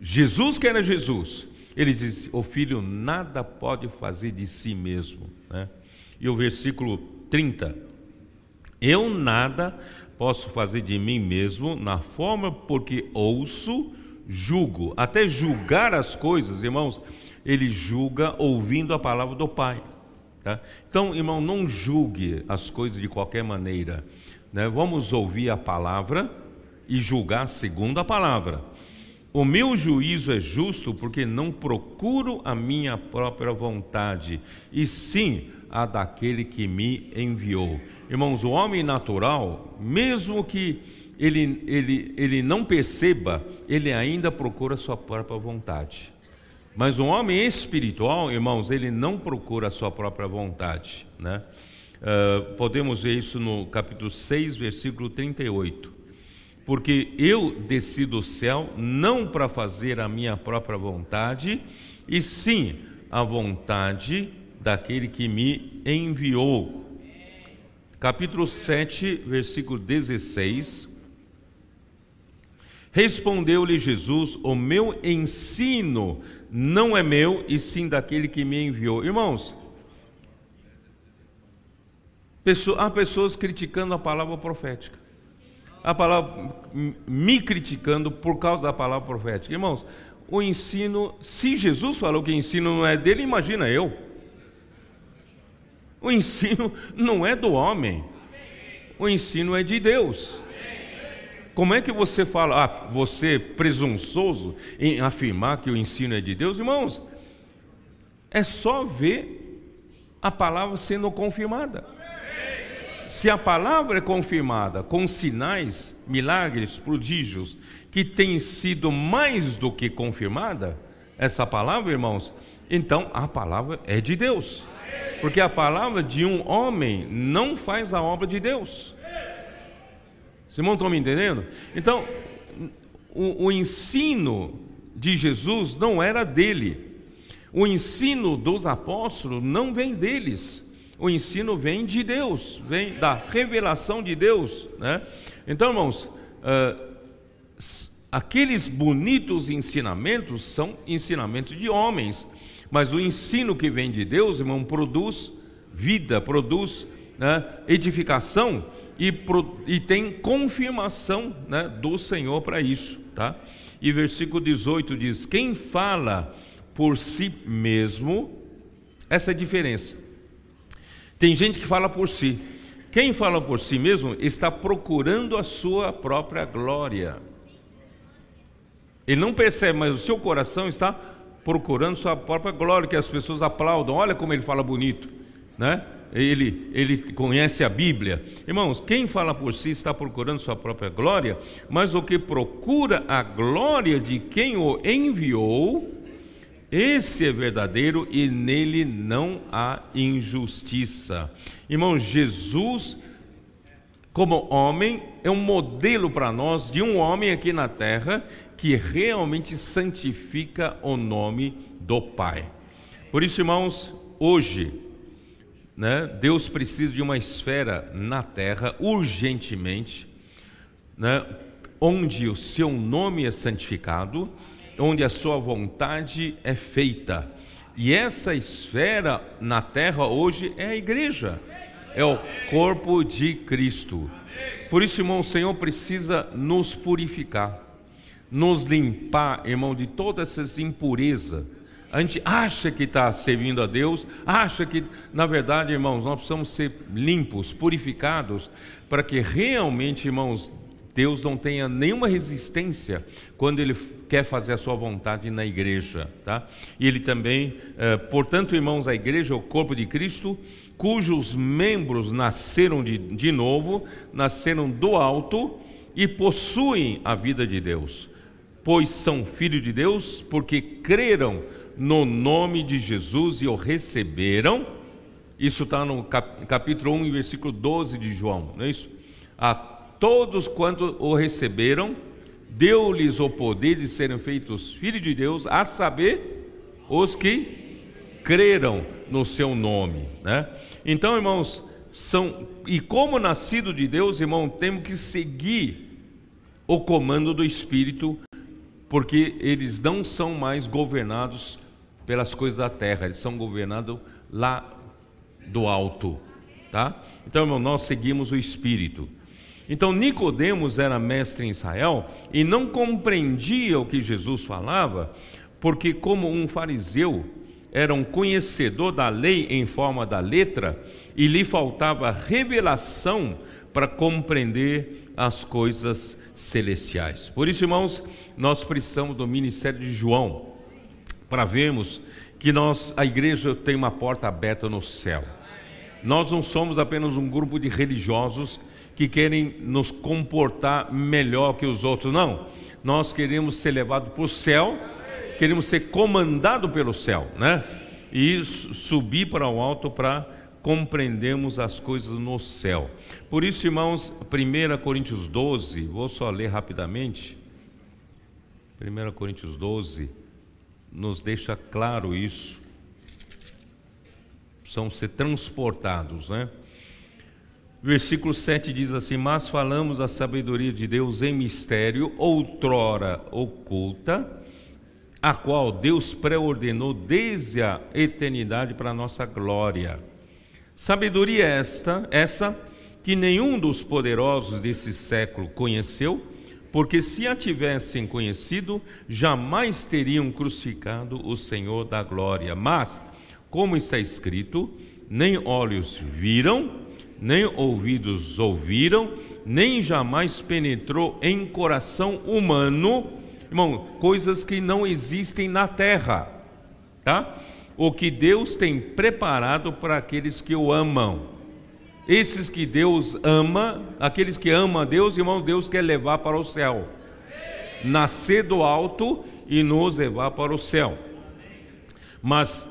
Jesus que era Jesus, ele diz: O filho nada pode fazer de si mesmo. Né? E o versículo 30: Eu nada posso fazer de mim mesmo, na forma porque ouço, julgo. Até julgar as coisas, irmãos, ele julga ouvindo a palavra do Pai. Tá? Então, irmão, não julgue as coisas de qualquer maneira. Né? Vamos ouvir a palavra e julgar segundo a palavra. O meu juízo é justo porque não procuro a minha própria vontade, e sim a daquele que me enviou. Irmãos, o homem natural, mesmo que ele, ele, ele não perceba, ele ainda procura a sua própria vontade. Mas o homem espiritual, irmãos, ele não procura a sua própria vontade. Né? Uh, podemos ver isso no capítulo 6, versículo 38 porque eu desci do céu não para fazer a minha própria vontade, e sim a vontade daquele que me enviou. Capítulo 7, versículo 16. Respondeu-lhe Jesus: O meu ensino não é meu, e sim daquele que me enviou. Irmãos, há pessoas criticando a palavra profética. A palavra me criticando por causa da palavra profética. Irmãos, o ensino, se Jesus falou que o ensino não é dele, imagina eu. O ensino não é do homem. O ensino é de Deus. Como é que você fala, ah, você presunçoso em afirmar que o ensino é de Deus? Irmãos, é só ver a palavra sendo confirmada. Se a palavra é confirmada com sinais, milagres, prodígios, que tem sido mais do que confirmada, essa palavra, irmãos, então a palavra é de Deus. Porque a palavra de um homem não faz a obra de Deus. Simão estão me entendendo? Então, o, o ensino de Jesus não era dele. O ensino dos apóstolos não vem deles. O ensino vem de Deus, vem da revelação de Deus. Né? Então, irmãos, uh, aqueles bonitos ensinamentos são ensinamentos de homens, mas o ensino que vem de Deus, irmão, produz vida, produz né, edificação e, e tem confirmação né, do Senhor para isso. Tá? E versículo 18 diz: Quem fala por si mesmo, essa é a diferença. Tem gente que fala por si. Quem fala por si mesmo está procurando a sua própria glória. Ele não percebe, mas o seu coração está procurando sua própria glória, que as pessoas aplaudam. Olha como ele fala bonito, né? ele, ele conhece a Bíblia. Irmãos, quem fala por si está procurando sua própria glória, mas o que procura a glória de quem o enviou, esse é verdadeiro e nele não há injustiça. Irmãos, Jesus, como homem, é um modelo para nós de um homem aqui na terra que realmente santifica o nome do Pai. Por isso, irmãos, hoje, né? Deus precisa de uma esfera na terra urgentemente, né? onde o seu nome é santificado, onde a sua vontade é feita. E essa esfera na terra hoje é a igreja, é o corpo de Cristo. Por isso, irmão, o Senhor precisa nos purificar, nos limpar, irmão, de toda essa impureza a gente acha que está servindo a Deus, acha que, na verdade, irmãos, nós precisamos ser limpos, purificados, para que realmente, irmãos, Deus não tenha nenhuma resistência quando Ele quer fazer a sua vontade na igreja, tá? E Ele também, eh, portanto, irmãos, a igreja é o corpo de Cristo, cujos membros nasceram de, de novo, nasceram do alto e possuem a vida de Deus, pois são filhos de Deus, porque creram no nome de Jesus e o receberam. Isso está no capítulo 1, versículo 12 de João, não é isso? A todos quanto o receberam, deu-lhes o poder de serem feitos filhos de Deus, a saber, os que creram no seu nome, né? Então, irmãos, são e como nascido de Deus, irmão, temos que seguir o comando do Espírito, porque eles não são mais governados pelas coisas da terra, eles são governados lá do alto, tá? Então, irmão, nós seguimos o Espírito. Então, Nicodemos era mestre em Israel e não compreendia o que Jesus falava, porque como um fariseu era um conhecedor da lei em forma da letra e lhe faltava revelação para compreender as coisas celestiais. Por isso, irmãos, nós precisamos do ministério de João para vermos que nós, a igreja tem uma porta aberta no céu. Nós não somos apenas um grupo de religiosos que querem nos comportar melhor que os outros, não. Nós queremos ser levados para o céu, queremos ser comandados pelo céu, né? E subir para o alto para compreendermos as coisas no céu. Por isso, irmãos, 1 Coríntios 12, vou só ler rapidamente. 1 Coríntios 12 nos deixa claro isso. Precisam ser transportados, né? Versículo 7 diz assim: Mas falamos a sabedoria de Deus em mistério, outrora oculta, a qual Deus pré-ordenou desde a eternidade para a nossa glória. Sabedoria esta, essa que nenhum dos poderosos desse século conheceu, porque se a tivessem conhecido, jamais teriam crucificado o Senhor da glória. Mas, como está escrito, nem olhos viram, nem ouvidos ouviram, nem jamais penetrou em coração humano, irmão, coisas que não existem na terra, tá? O que Deus tem preparado para aqueles que o amam. Esses que Deus ama, aqueles que amam a Deus, irmão, Deus quer levar para o céu. Nascer do alto e nos levar para o céu. Mas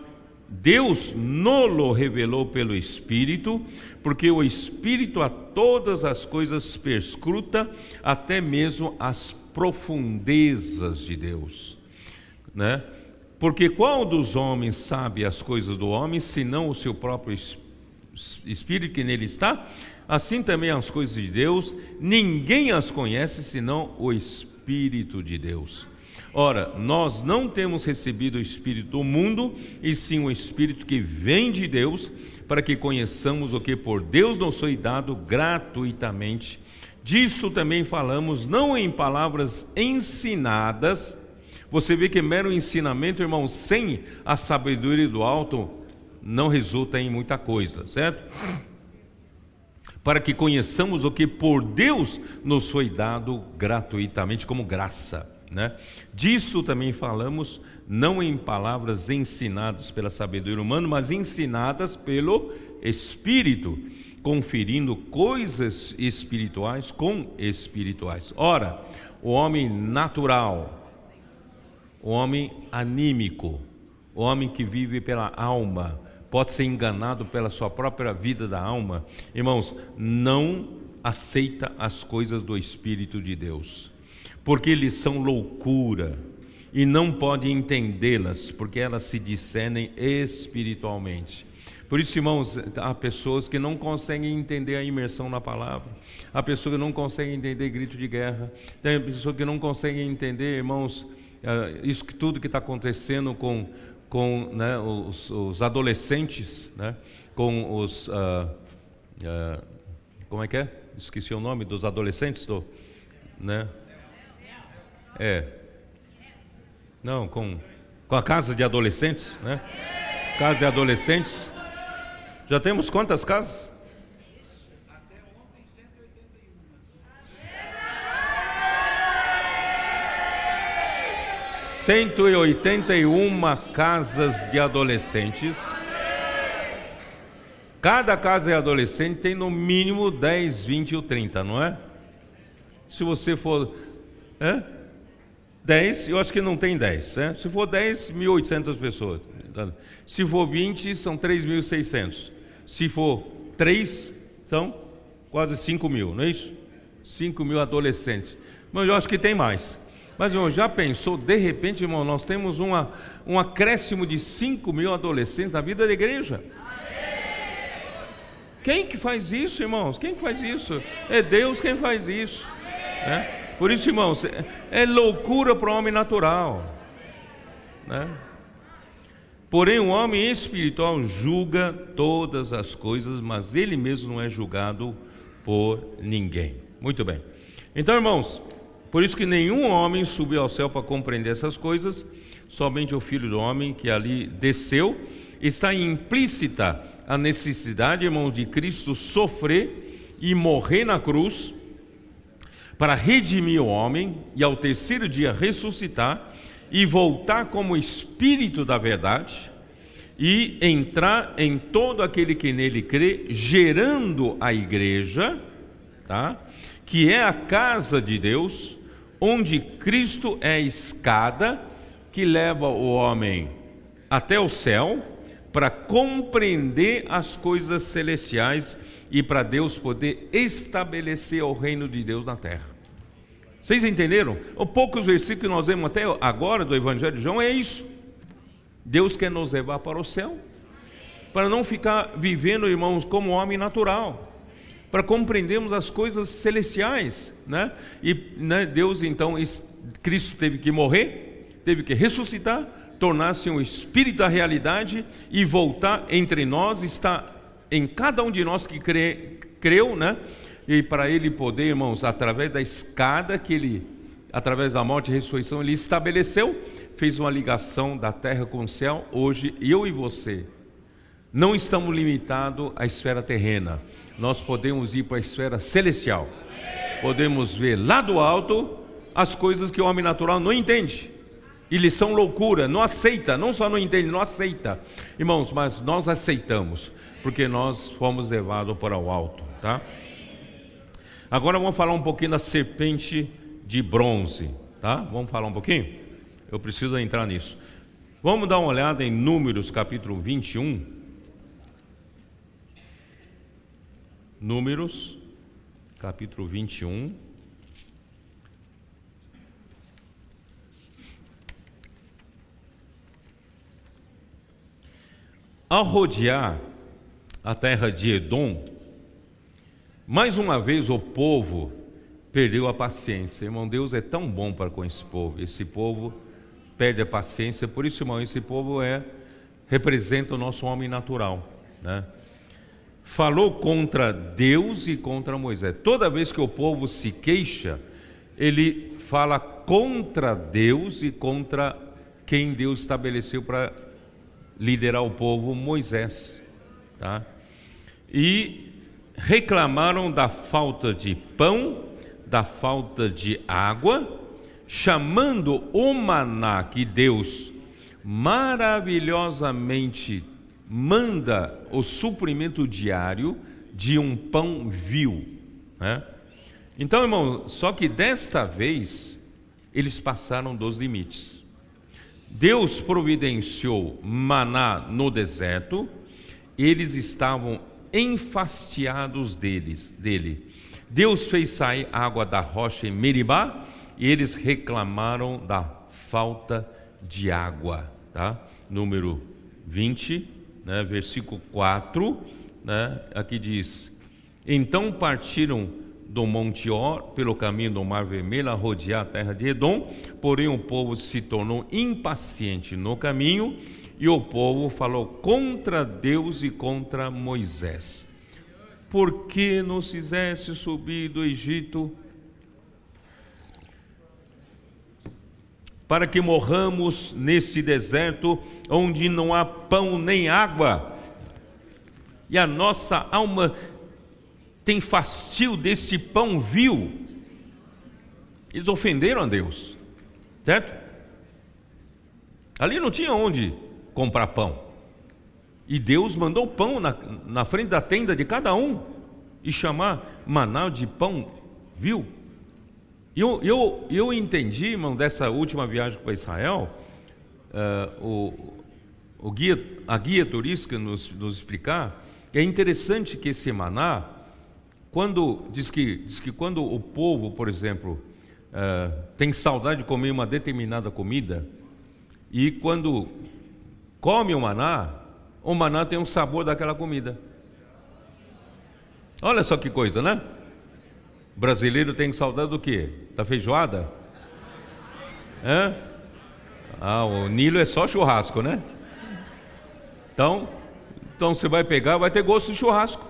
Deus nolo revelou pelo Espírito, porque o Espírito a todas as coisas perscruta, até mesmo as profundezas de Deus, né? Porque qual dos homens sabe as coisas do homem, senão o seu próprio Espírito que nele está? Assim também as coisas de Deus, ninguém as conhece senão o Espírito de Deus. Ora, nós não temos recebido o Espírito do mundo, e sim o Espírito que vem de Deus, para que conheçamos o que por Deus nos foi dado gratuitamente. Disso também falamos, não em palavras ensinadas. Você vê que mero ensinamento, irmão, sem a sabedoria do alto, não resulta em muita coisa, certo? Para que conheçamos o que por Deus nos foi dado gratuitamente, como graça. Né? Disso também falamos, não em palavras ensinadas pela sabedoria humana, mas ensinadas pelo Espírito, conferindo coisas espirituais com espirituais. Ora, o homem natural, o homem anímico, o homem que vive pela alma, pode ser enganado pela sua própria vida da alma, irmãos, não aceita as coisas do Espírito de Deus porque eles são loucura e não pode entendê-las, porque elas se discernem espiritualmente. Por isso, irmãos, há pessoas que não conseguem entender a imersão na palavra, há pessoas que não conseguem entender grito de guerra, tem pessoas que não conseguem entender, irmãos, eh, isso tudo que está acontecendo com, com né, os, os, adolescentes, né, com os. Uh, uh, como é que é? Esqueci o nome dos adolescentes, do, né? É. Não, com, com a casa de adolescentes, né? Casa de adolescentes. Já temos quantas casas? Cento e oitenta e uma casas de adolescentes. Cada casa de adolescente tem no mínimo 10, 20 ou 30, não é? Se você for. É? 10, eu acho que não tem 10. Né? Se for 10, 1.800 pessoas. Se for 20, são 3.600. Se for 3, são quase 5 mil, não é isso? 5 mil adolescentes. Mas eu acho que tem mais. Mas, irmão, já pensou, de repente, irmão, nós temos uma, um acréscimo de 5 mil adolescentes na vida da igreja. Quem que faz isso, irmãos? Quem que faz isso? É Deus quem faz isso. Né? Por isso, irmãos, é loucura para o homem natural. Né? Porém, o homem espiritual julga todas as coisas, mas ele mesmo não é julgado por ninguém. Muito bem. Então, irmãos, por isso que nenhum homem subiu ao céu para compreender essas coisas, somente o Filho do Homem que ali desceu. Está implícita a necessidade, irmãos, de Cristo sofrer e morrer na cruz para redimir o homem e ao terceiro dia ressuscitar e voltar como Espírito da verdade e entrar em todo aquele que nele crê, gerando a igreja, tá? que é a casa de Deus, onde Cristo é a escada que leva o homem até o céu para compreender as coisas celestiais e para Deus poder estabelecer o reino de Deus na terra. Vocês entenderam? O poucos versículos que nós vemos até agora do Evangelho de João é isso. Deus quer nos levar para o céu, para não ficar vivendo, irmãos, como homem natural. para compreendermos as coisas celestiais, né? E né, Deus então, Cristo teve que morrer, teve que ressuscitar, tornar-se um espírito da realidade e voltar entre nós, está em cada um de nós que crê, creu, né? E para ele poder, irmãos, através da escada que ele, através da morte e ressurreição, ele estabeleceu, fez uma ligação da terra com o céu. Hoje, eu e você não estamos limitados à esfera terrena. Nós podemos ir para a esfera celestial. Podemos ver lá do alto as coisas que o homem natural não entende. Eles são loucura, não aceita, não só não entende, não aceita. Irmãos, mas nós aceitamos, porque nós fomos levados para o alto, tá? Agora vamos falar um pouquinho da serpente de bronze, tá? Vamos falar um pouquinho? Eu preciso entrar nisso. Vamos dar uma olhada em Números capítulo 21. Números capítulo 21. Ao rodear a terra de Edom, mais uma vez o povo perdeu a paciência. Irmão, Deus é tão bom para com esse povo. Esse povo perde a paciência. Por isso, irmão, esse povo é representa o nosso homem natural, né? Falou contra Deus e contra Moisés. Toda vez que o povo se queixa, ele fala contra Deus e contra quem Deus estabeleceu para liderar o povo, Moisés, tá? E reclamaram da falta de pão, da falta de água, chamando o maná que Deus maravilhosamente manda o suprimento diário de um pão vil. Né? Então, irmão, só que desta vez eles passaram dos limites. Deus providenciou maná no deserto, eles estavam enfastiados deles, dele. Deus fez sair água da rocha em Meribá e eles reclamaram da falta de água, tá? Número 20, né, versículo 4, né, aqui diz: Então partiram do Monte Or pelo caminho do Mar Vermelho a rodear a terra de Edom, porém o povo se tornou impaciente no caminho e o povo falou contra Deus e contra Moisés. Por que nos fizesse subir do Egito para que morramos nesse deserto onde não há pão nem água? E a nossa alma tem fastio deste pão vil. Eles ofenderam a Deus, certo? Ali não tinha onde comprar pão. E Deus mandou pão na, na frente da tenda de cada um e chamar maná de pão viu? Eu, eu, eu entendi, irmão, dessa última viagem para Israel, uh, o, o guia, a guia turística nos, nos explicar é interessante que esse maná, quando diz que, diz que quando o povo, por exemplo, uh, tem saudade de comer uma determinada comida, e quando come o maná, o maná tem um sabor daquela comida. Olha só que coisa, né? O brasileiro tem saudade do quê? Da feijoada? Hã? Ah, o Nilo é só churrasco, né? Então, então você vai pegar, vai ter gosto de churrasco.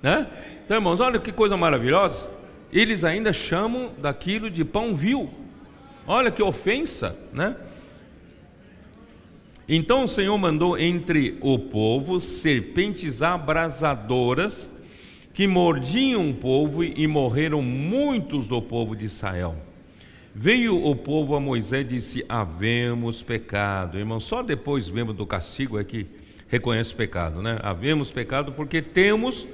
Né? Então, irmãos, olha que coisa maravilhosa. Eles ainda chamam daquilo de pão vil. Olha que ofensa, né? Então o Senhor mandou entre o povo serpentes abrasadoras que mordiam o povo e morreram muitos do povo de Israel. Veio o povo a Moisés e disse: Havemos pecado. Irmão, só depois mesmo do castigo é que reconhece o pecado, né? Havemos pecado porque temos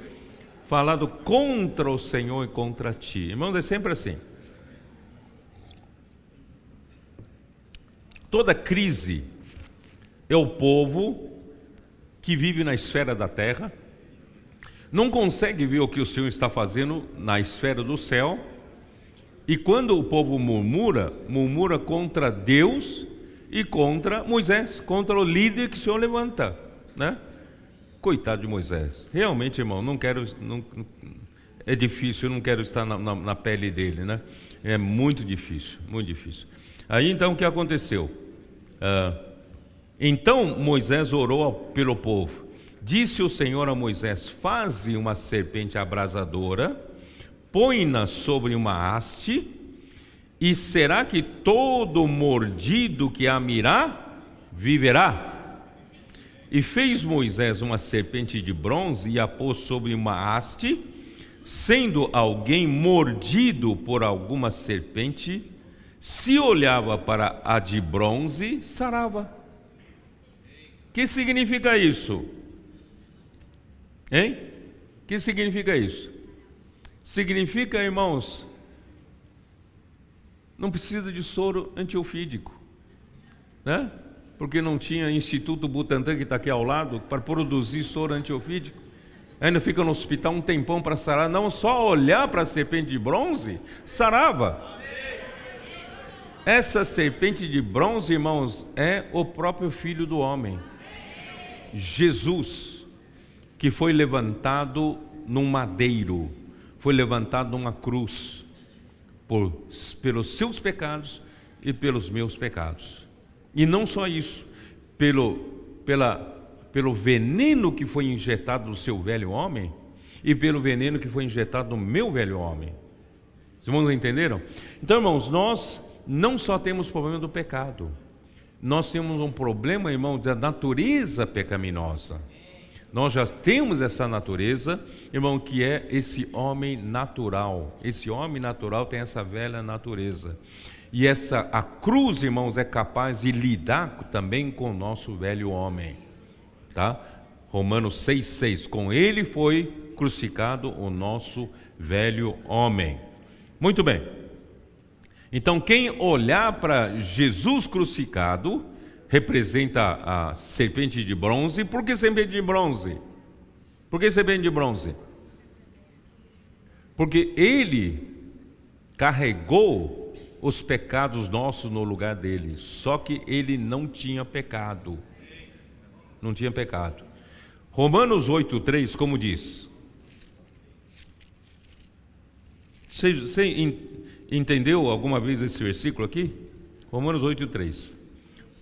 falado contra o Senhor e contra ti. Irmãos, é sempre assim. Toda crise é o povo que vive na esfera da terra, não consegue ver o que o Senhor está fazendo na esfera do céu, e quando o povo murmura, murmura contra Deus e contra Moisés, contra o líder que o Senhor levanta, né? Coitado de Moisés. Realmente, irmão, não quero. Não, é difícil, não quero estar na, na, na, pele dele, né? É muito difícil, muito difícil. Aí então o que aconteceu? Ah, então Moisés orou pelo povo. Disse o Senhor a Moisés: Faze uma serpente abrasadora, põe-na sobre uma haste, e será que todo mordido que a mirar viverá? E fez Moisés uma serpente de bronze e a pôs sobre uma haste, sendo alguém mordido por alguma serpente, se olhava para a de bronze, sarava. Que significa isso? Hein? Que significa isso? Significa, irmãos, não precisa de soro antiofídico, né? porque não tinha Instituto Butantan, que está aqui ao lado, para produzir soro antiofídico. Ainda fica no hospital um tempão para sarar. Não, só olhar para a serpente de bronze, sarava. Essa serpente de bronze, irmãos, é o próprio Filho do Homem, Jesus, que foi levantado num madeiro, foi levantado numa cruz, por, pelos seus pecados e pelos meus pecados. E não só isso, pelo, pela, pelo veneno que foi injetado no seu velho homem e pelo veneno que foi injetado no meu velho homem. Os irmãos entenderam? Então, irmãos, nós não só temos problema do pecado, nós temos um problema, irmão, da natureza pecaminosa. Nós já temos essa natureza, irmão, que é esse homem natural. Esse homem natural tem essa velha natureza. E essa a cruz, irmãos, é capaz de lidar também com o nosso velho homem, tá? Romanos 6:6. Com ele foi crucificado o nosso velho homem. Muito bem. Então, quem olhar para Jesus crucificado representa a serpente de bronze. Por que serpente de bronze? Por que serpente de bronze? Porque ele carregou os pecados nossos no lugar dele. Só que ele não tinha pecado. Não tinha pecado. Romanos 8,3, como diz? Você, você entendeu alguma vez esse versículo aqui? Romanos 8,3.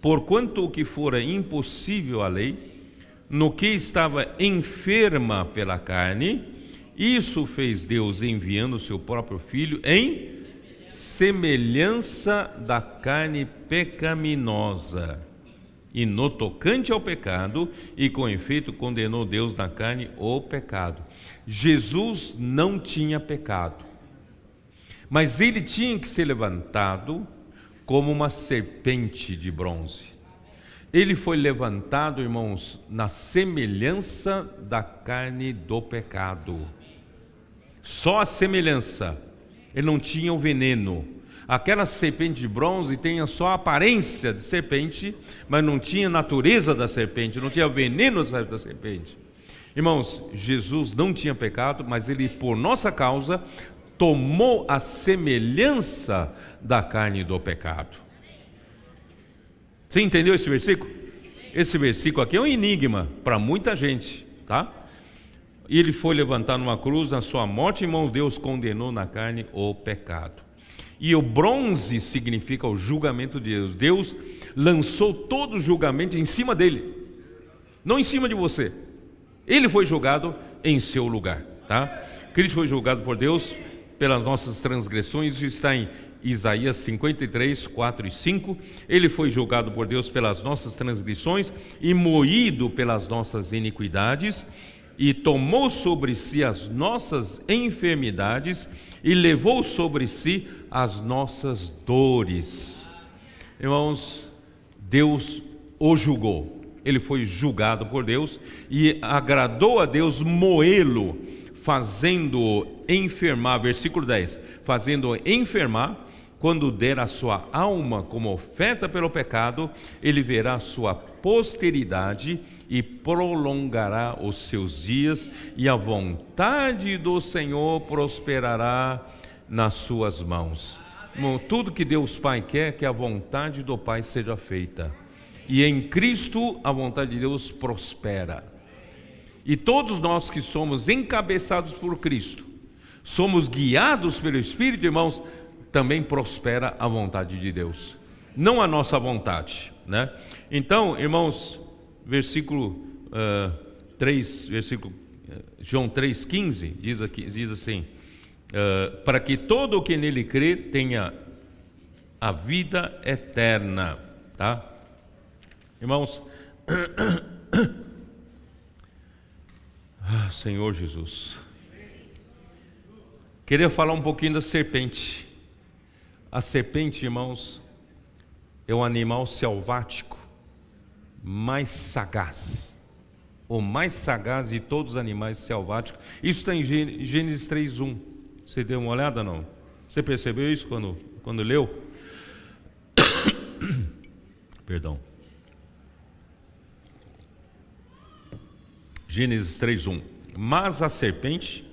Porquanto o que fora impossível à lei, no que estava enferma pela carne, isso fez Deus enviando o seu próprio filho em semelhança da carne pecaminosa. E no tocante ao pecado, e com efeito condenou Deus na carne o pecado. Jesus não tinha pecado, mas ele tinha que ser levantado como uma serpente de bronze. Ele foi levantado, irmãos, na semelhança da carne do pecado. Só a semelhança ele não tinha o veneno. Aquela serpente de bronze tinha só a aparência de serpente, mas não tinha a natureza da serpente, não tinha veneno da serpente. Irmãos, Jesus não tinha pecado, mas ele, por nossa causa, tomou a semelhança da carne do pecado. Você entendeu esse versículo? Esse versículo aqui é um enigma para muita gente, tá? E ele foi levantado numa cruz, na sua morte, irmãos, Deus condenou na carne o pecado. E o bronze significa o julgamento de Deus. Deus lançou todo o julgamento em cima dele, não em cima de você. Ele foi julgado em seu lugar, tá? Cristo foi julgado por Deus pelas nossas transgressões, está em Isaías 53, 4 e 5. Ele foi julgado por Deus pelas nossas transgressões e moído pelas nossas iniquidades e tomou sobre si as nossas enfermidades e levou sobre si as nossas dores. Irmãos, Deus o julgou. Ele foi julgado por Deus e agradou a Deus moê-lo, fazendo-o enfermar, versículo 10, fazendo-o enfermar, quando der a sua alma como oferta pelo pecado, ele verá sua posteridade e prolongará os seus dias, e a vontade do Senhor prosperará nas suas mãos. Irmão, tudo que Deus Pai quer que a vontade do Pai seja feita. E em Cristo a vontade de Deus prospera. E todos nós que somos encabeçados por Cristo, somos guiados pelo Espírito, irmãos, também prospera a vontade de Deus, não a nossa vontade, né? Então, irmãos, versículo uh, 3, versículo uh, João 3,15 diz, aqui, diz assim: uh, para que todo o que nele crê tenha a vida eterna, tá? Irmãos, ah, Senhor Jesus, queria falar um pouquinho da serpente. A serpente, irmãos, é o animal selvático mais sagaz, o mais sagaz de todos os animais selváticos. Isso está em Gênesis 3:1. Você deu uma olhada não? Você percebeu isso quando quando leu? Perdão. Gênesis 3:1. Mas a serpente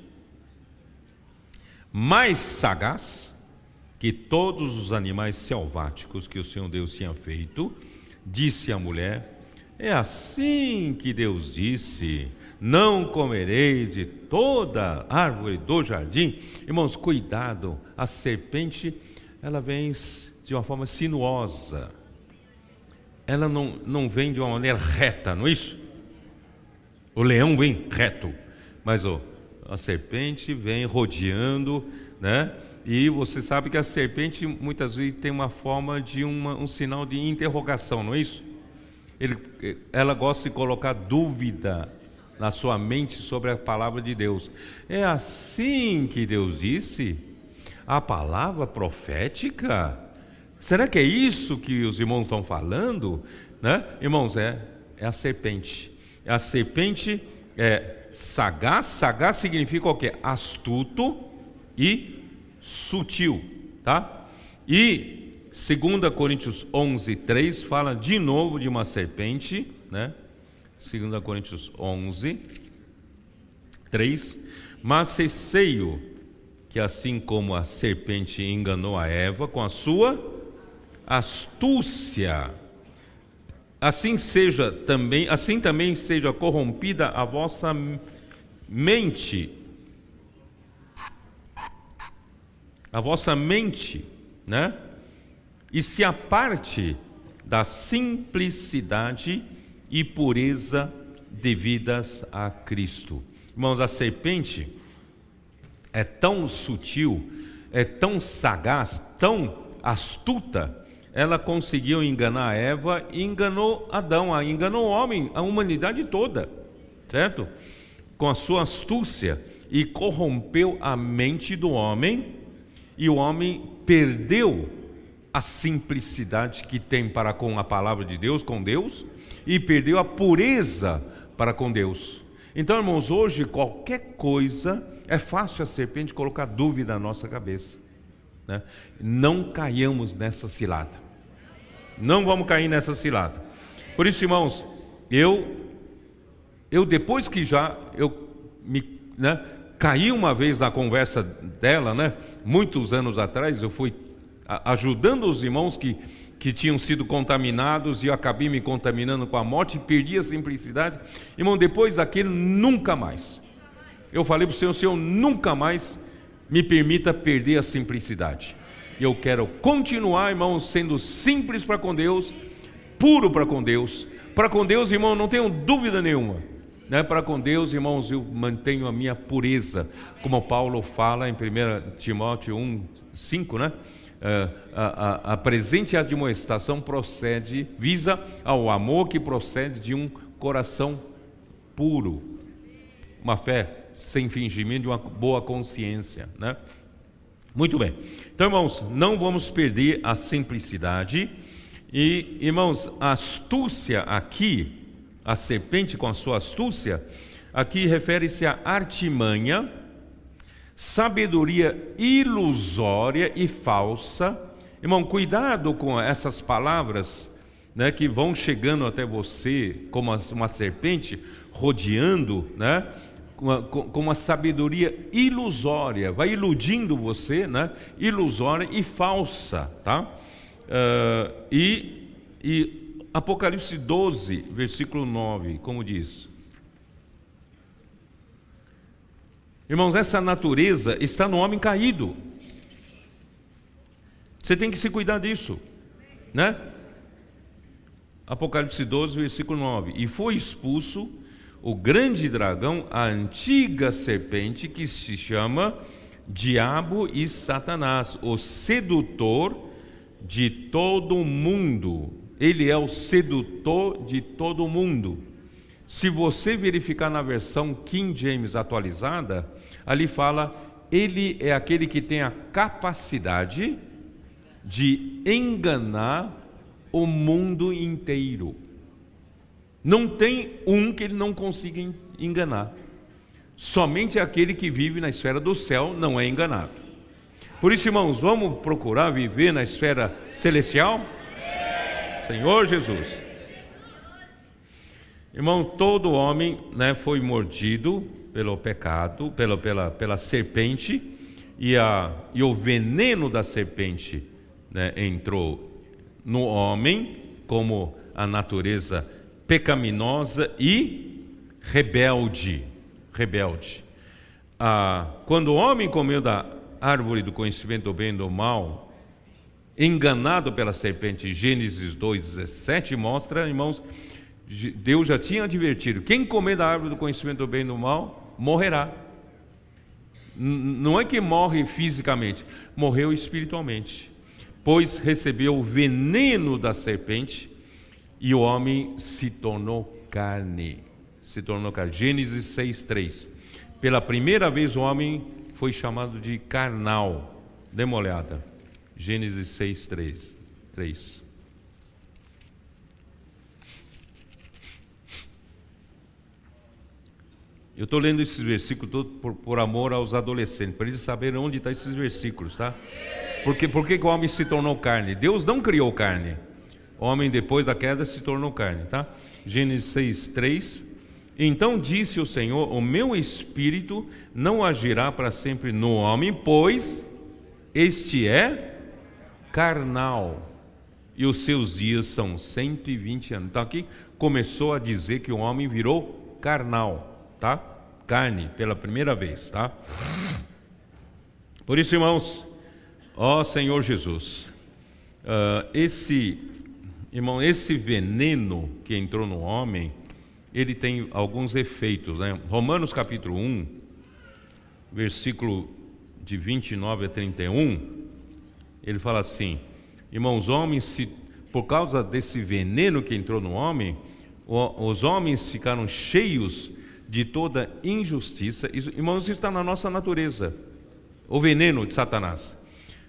mais sagaz que todos os animais selváticos que o Senhor Deus tinha feito, disse à mulher: É assim que Deus disse: Não comerei de toda árvore do jardim. Irmãos, cuidado, a serpente, ela vem de uma forma sinuosa. Ela não, não vem de uma maneira reta, não é isso? O leão vem reto, mas oh, a serpente vem rodeando, né? E você sabe que a serpente muitas vezes tem uma forma de uma, um sinal de interrogação, não é isso? Ele, ela gosta de colocar dúvida na sua mente sobre a palavra de Deus. É assim que Deus disse? A palavra profética? Será que é isso que os irmãos estão falando? Né? Irmãos, é, é a serpente. A serpente é sagaz, sagaz significa o quê? Astuto e sutil, tá? E 2 Coríntios 11, 3 fala de novo de uma serpente, né? 2 Coríntios 11, 3. Mas receio que assim como a serpente enganou a Eva com a sua astúcia, assim seja também, assim também seja corrompida a vossa mente a vossa mente, né? E se aparte da simplicidade e pureza devidas a Cristo. Irmãos, a serpente é tão sutil, é tão sagaz, tão astuta, ela conseguiu enganar Eva e enganou Adão, enganou o homem, a humanidade toda, certo? Com a sua astúcia e corrompeu a mente do homem e o homem perdeu a simplicidade que tem para com a palavra de Deus, com Deus, e perdeu a pureza para com Deus. Então, irmãos, hoje qualquer coisa é fácil a serpente colocar dúvida na nossa cabeça. Né? Não caiamos nessa cilada. Não vamos cair nessa cilada. Por isso, irmãos, eu, eu depois que já eu me, né, caí uma vez na conversa dela, né? Muitos anos atrás, eu fui ajudando os irmãos que, que tinham sido contaminados e eu acabei me contaminando com a morte e perdi a simplicidade. Irmão, depois daquele, nunca mais. Eu falei para o Senhor, Senhor, nunca mais me permita perder a simplicidade. E eu quero continuar, irmãos, sendo simples para com Deus, puro para com Deus. Para com Deus, irmão, não tenho dúvida nenhuma né, para com Deus, irmãos, eu mantenho a minha pureza, como Paulo fala em 1 Timóteo 1, 5, né? Uh, a, a, a, presente admoestação procede, visa ao amor que procede de um coração puro, uma fé sem fingimento, de uma boa consciência, né? Muito bem. Então, irmãos, não vamos perder a simplicidade e, irmãos, a astúcia aqui a serpente com a sua astúcia, aqui refere-se a artimanha, sabedoria ilusória e falsa. Irmão, cuidado com essas palavras né, que vão chegando até você como uma serpente, rodeando, né, com uma, sabedoria ilusória, vai iludindo você, né, ilusória e falsa, tá? Uh, e, e Apocalipse 12, versículo 9, como diz? Irmãos, essa natureza está no homem caído. Você tem que se cuidar disso, né? Apocalipse 12, versículo 9. E foi expulso o grande dragão, a antiga serpente que se chama Diabo e Satanás, o sedutor de todo mundo. Ele é o sedutor de todo mundo. Se você verificar na versão King James atualizada, ali fala: ele é aquele que tem a capacidade de enganar o mundo inteiro. Não tem um que ele não consiga enganar. Somente aquele que vive na esfera do céu não é enganado. Por isso, irmãos, vamos procurar viver na esfera celestial? Senhor Jesus. Irmão, todo homem né, foi mordido pelo pecado, pela, pela, pela serpente, e, a, e o veneno da serpente né, entrou no homem, como a natureza pecaminosa e rebelde. Rebelde. Ah, quando o homem comeu da árvore do conhecimento do bem e do mal, enganado pela serpente, Gênesis 2,17 mostra, irmãos, Deus já tinha advertido: quem comer da árvore do conhecimento do bem e do mal, morrerá. Não é que morre fisicamente, morreu espiritualmente, pois recebeu o veneno da serpente e o homem se tornou carne. Se tornou carne. Gênesis 6,3. Pela primeira vez o homem foi chamado de carnal. Dê uma olhada. Gênesis 6,3. 3. Eu estou lendo esses versículos todos por, por, amor aos adolescentes, para eles saberem onde estão tá esses versículos, tá? Porque por que o homem se tornou carne? Deus não criou carne. Homem depois da queda se tornou carne, tá? Gênesis 6, 3. Então disse o Senhor: O meu espírito não agirá para sempre no homem, pois este é carnal e os seus dias são 120 anos. Então aqui começou a dizer que o homem virou carnal tá? Carne pela primeira vez, tá? Por isso, irmãos, ó Senhor Jesus, uh, esse, irmão, esse veneno que entrou no homem, ele tem alguns efeitos, né? Romanos capítulo 1, versículo de 29 a 31, ele fala assim: Irmãos, homens, se, por causa desse veneno que entrou no homem, os homens ficaram cheios de toda injustiça. Irmãos, isso está na nossa natureza. O veneno de Satanás.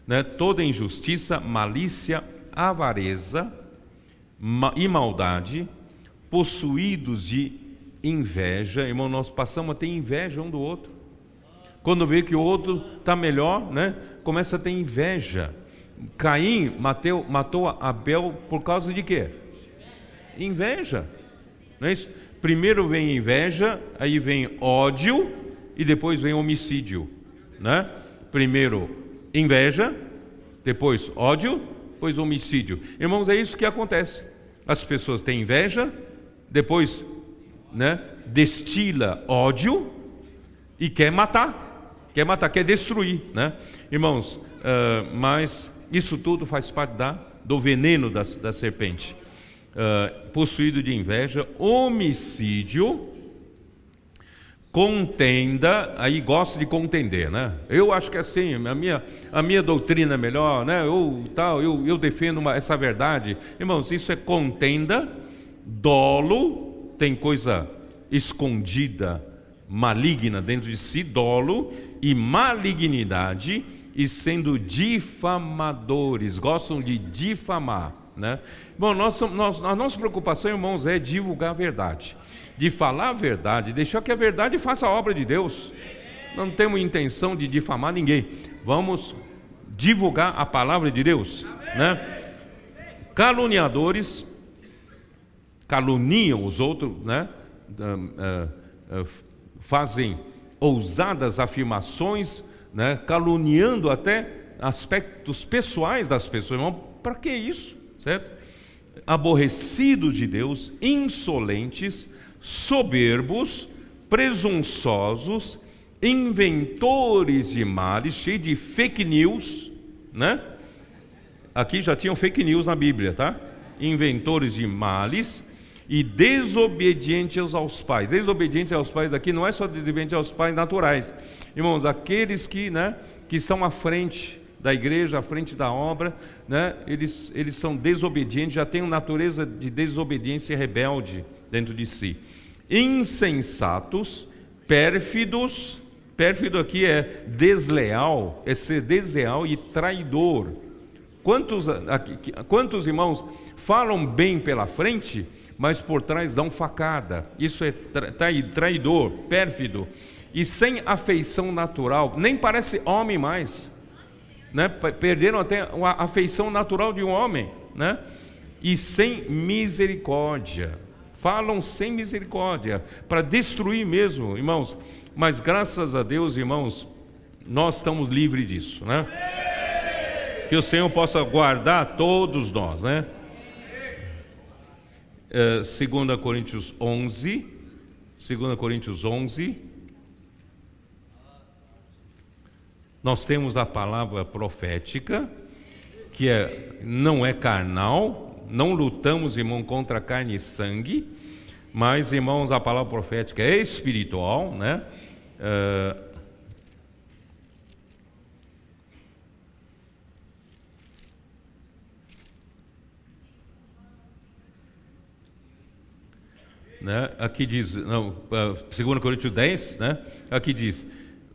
Né? Toda injustiça, malícia, avareza e maldade, possuídos de inveja. Irmão, nós passamos a ter inveja um do outro. Quando vê que o outro está melhor, né? começa a ter inveja. Caim mateu, matou Abel por causa de quê? Inveja. Não é isso? Primeiro vem inveja, aí vem ódio e depois vem homicídio, né? Primeiro inveja, depois ódio, depois homicídio. Irmãos, é isso que acontece. As pessoas têm inveja, depois, né, destila ódio e quer matar, quer matar, quer destruir, né? Irmãos, uh, mas isso tudo faz parte da, do veneno da, da serpente uh, possuído de inveja, homicídio, contenda, aí gosta de contender, né? Eu acho que é assim, a minha, a minha doutrina é melhor, né? Eu, tal, eu, eu defendo uma, essa verdade. Irmãos, isso é contenda, dolo, tem coisa escondida, maligna dentro de si, dolo e malignidade, e sendo difamadores, gostam de difamar, né? Bom, nós, nós, a nossa preocupação, irmãos, é divulgar a verdade, de falar a verdade, deixar que a verdade faça a obra de Deus. Não temos intenção de difamar ninguém. Vamos divulgar a palavra de Deus, né? Caluniadores caluniam os outros, né? fazem ousadas afirmações, né? caluniando até aspectos pessoais das pessoas. Irmão, para que isso, certo? aborrecidos de Deus, insolentes, soberbos, presunçosos, inventores de males, cheio de fake news, né? Aqui já tinham fake news na Bíblia, tá? Inventores de males e desobedientes aos pais. Desobedientes aos pais aqui não é só desobedientes aos pais naturais. Irmãos, aqueles que, né, que estão à frente da igreja, à frente da obra, né, eles, eles são desobedientes, já têm uma natureza de desobediência rebelde dentro de si. Insensatos, pérfidos, pérfido aqui é desleal, é ser desleal e traidor. Quantos, aqui, quantos irmãos falam bem pela frente, mas por trás dão facada? Isso é traidor, pérfido e sem afeição natural, nem parece homem mais né? perderam até a afeição natural de um homem, né? e sem misericórdia. Falam sem misericórdia, para destruir mesmo, irmãos. Mas graças a Deus, irmãos, nós estamos livres disso, né? Que o Senhor possa guardar todos nós, né? É, 2 Coríntios 11, 2 Coríntios 11, Nós temos a palavra profética, que é, não é carnal, não lutamos, irmão, contra carne e sangue, mas, irmãos, a palavra profética é espiritual, né? Uh, Né? Aqui diz, não, 2 uh, Coríntios 10, né? aqui diz: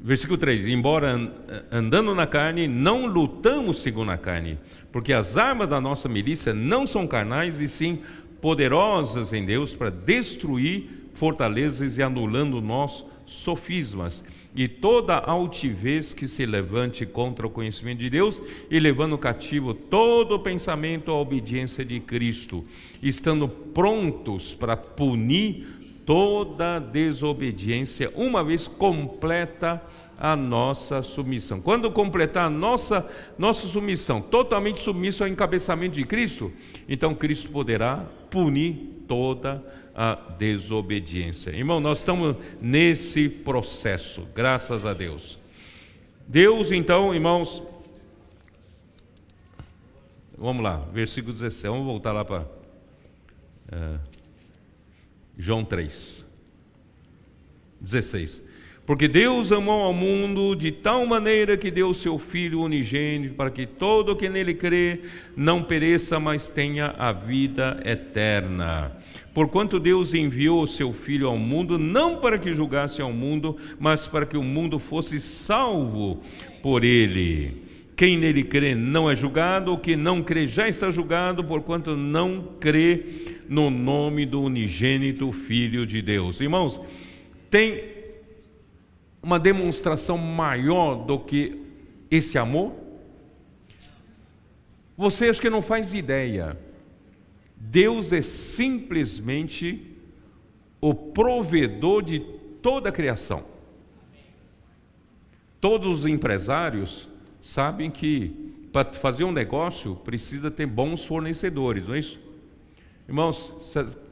Versículo 3: Embora andando na carne, não lutamos segundo a carne, porque as armas da nossa milícia não são carnais, e sim poderosas em Deus para destruir fortalezas e anulando nossos sofismas. E toda altivez que se levante contra o conhecimento de Deus e levando cativo todo o pensamento à obediência de Cristo, estando prontos para punir toda desobediência, uma vez completa a nossa submissão. Quando completar a nossa, nossa submissão, totalmente submisso ao encabeçamento de Cristo, então Cristo poderá punir toda a desobediência. Irmão, nós estamos nesse processo, graças a Deus. Deus, então, irmãos, vamos lá, versículo 17, vamos voltar lá para. Uh, João 3, 16. Porque Deus amou ao mundo de tal maneira que deu o seu Filho unigênito, para que todo que nele crê não pereça, mas tenha a vida eterna. Porquanto Deus enviou o seu Filho ao mundo, não para que julgasse ao mundo, mas para que o mundo fosse salvo por ele. Quem nele crê não é julgado, o que não crê já está julgado, porquanto não crê no nome do unigênito Filho de Deus. Irmãos, tem uma demonstração maior do que esse amor? Você acho que não faz ideia. Deus é simplesmente o provedor de toda a criação. Todos os empresários sabem que para fazer um negócio precisa ter bons fornecedores, não é isso? Irmãos,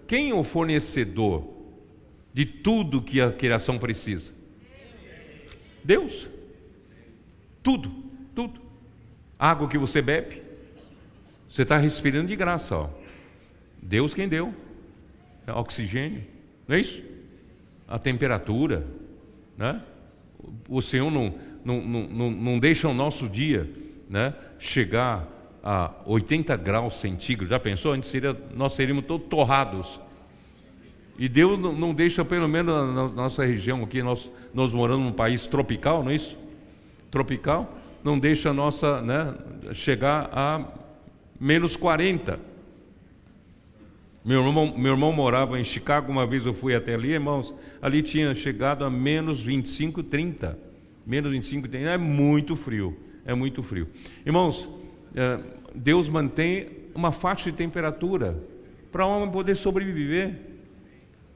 quem é o fornecedor de tudo que a criação precisa? Deus. Tudo, tudo. Água que você bebe, você está respirando de graça, ó. Deus quem deu. É oxigênio, não é isso? A temperatura, né? O Senhor não, não, não, não deixa o nosso dia né, chegar a 80 graus centígrados. Já pensou? Antes seria, nós seríamos todos torrados. E Deus não deixa, pelo menos na nossa região aqui, nós, nós moramos num país tropical, não é isso? Tropical, não deixa a nossa né, chegar a menos 40. Meu irmão, meu irmão morava em Chicago, uma vez eu fui até ali, irmãos, ali tinha chegado a menos 25, 30 menos 25 tem, é muito frio, é muito frio. Irmãos, é, Deus mantém uma faixa de temperatura para o homem poder sobreviver.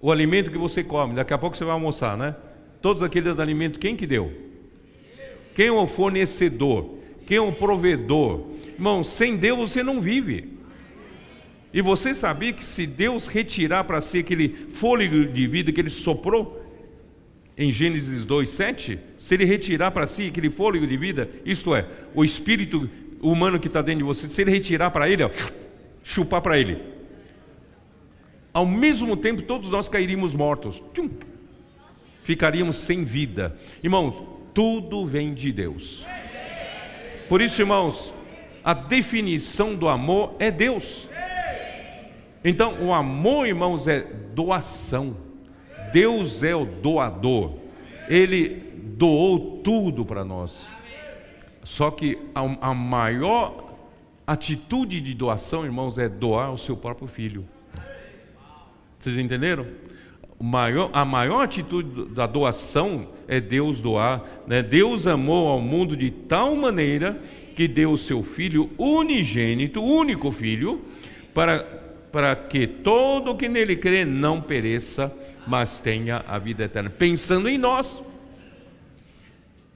O alimento que você come, daqui a pouco você vai almoçar, né? Todos aqueles alimentos, quem que deu? Quem é o fornecedor? Quem é o provedor? Irmão, sem Deus você não vive. E você sabia que se Deus retirar para si aquele fôlego de vida que Ele soprou, em Gênesis 2, 7, se ele retirar para si aquele fôlego de vida, isto é, o espírito humano que está dentro de você, se ele retirar para ele, ó, chupar para ele, ao mesmo tempo todos nós cairíamos mortos, tchum, ficaríamos sem vida. Irmão, tudo vem de Deus. Por isso, irmãos, a definição do amor é Deus. Então, o amor, irmãos, é doação. Deus é o doador. Ele doou tudo para nós. Só que a, maior atitude de doação, irmãos, é doar o seu próprio filho. Vocês entenderam? Maior, a maior atitude da doação é Deus doar. Né? Deus amou ao mundo de tal maneira que deu o seu filho unigênito, único filho, para, para que todo que nele crê não pereça, mas tenha a vida eterna. Pensando em nós,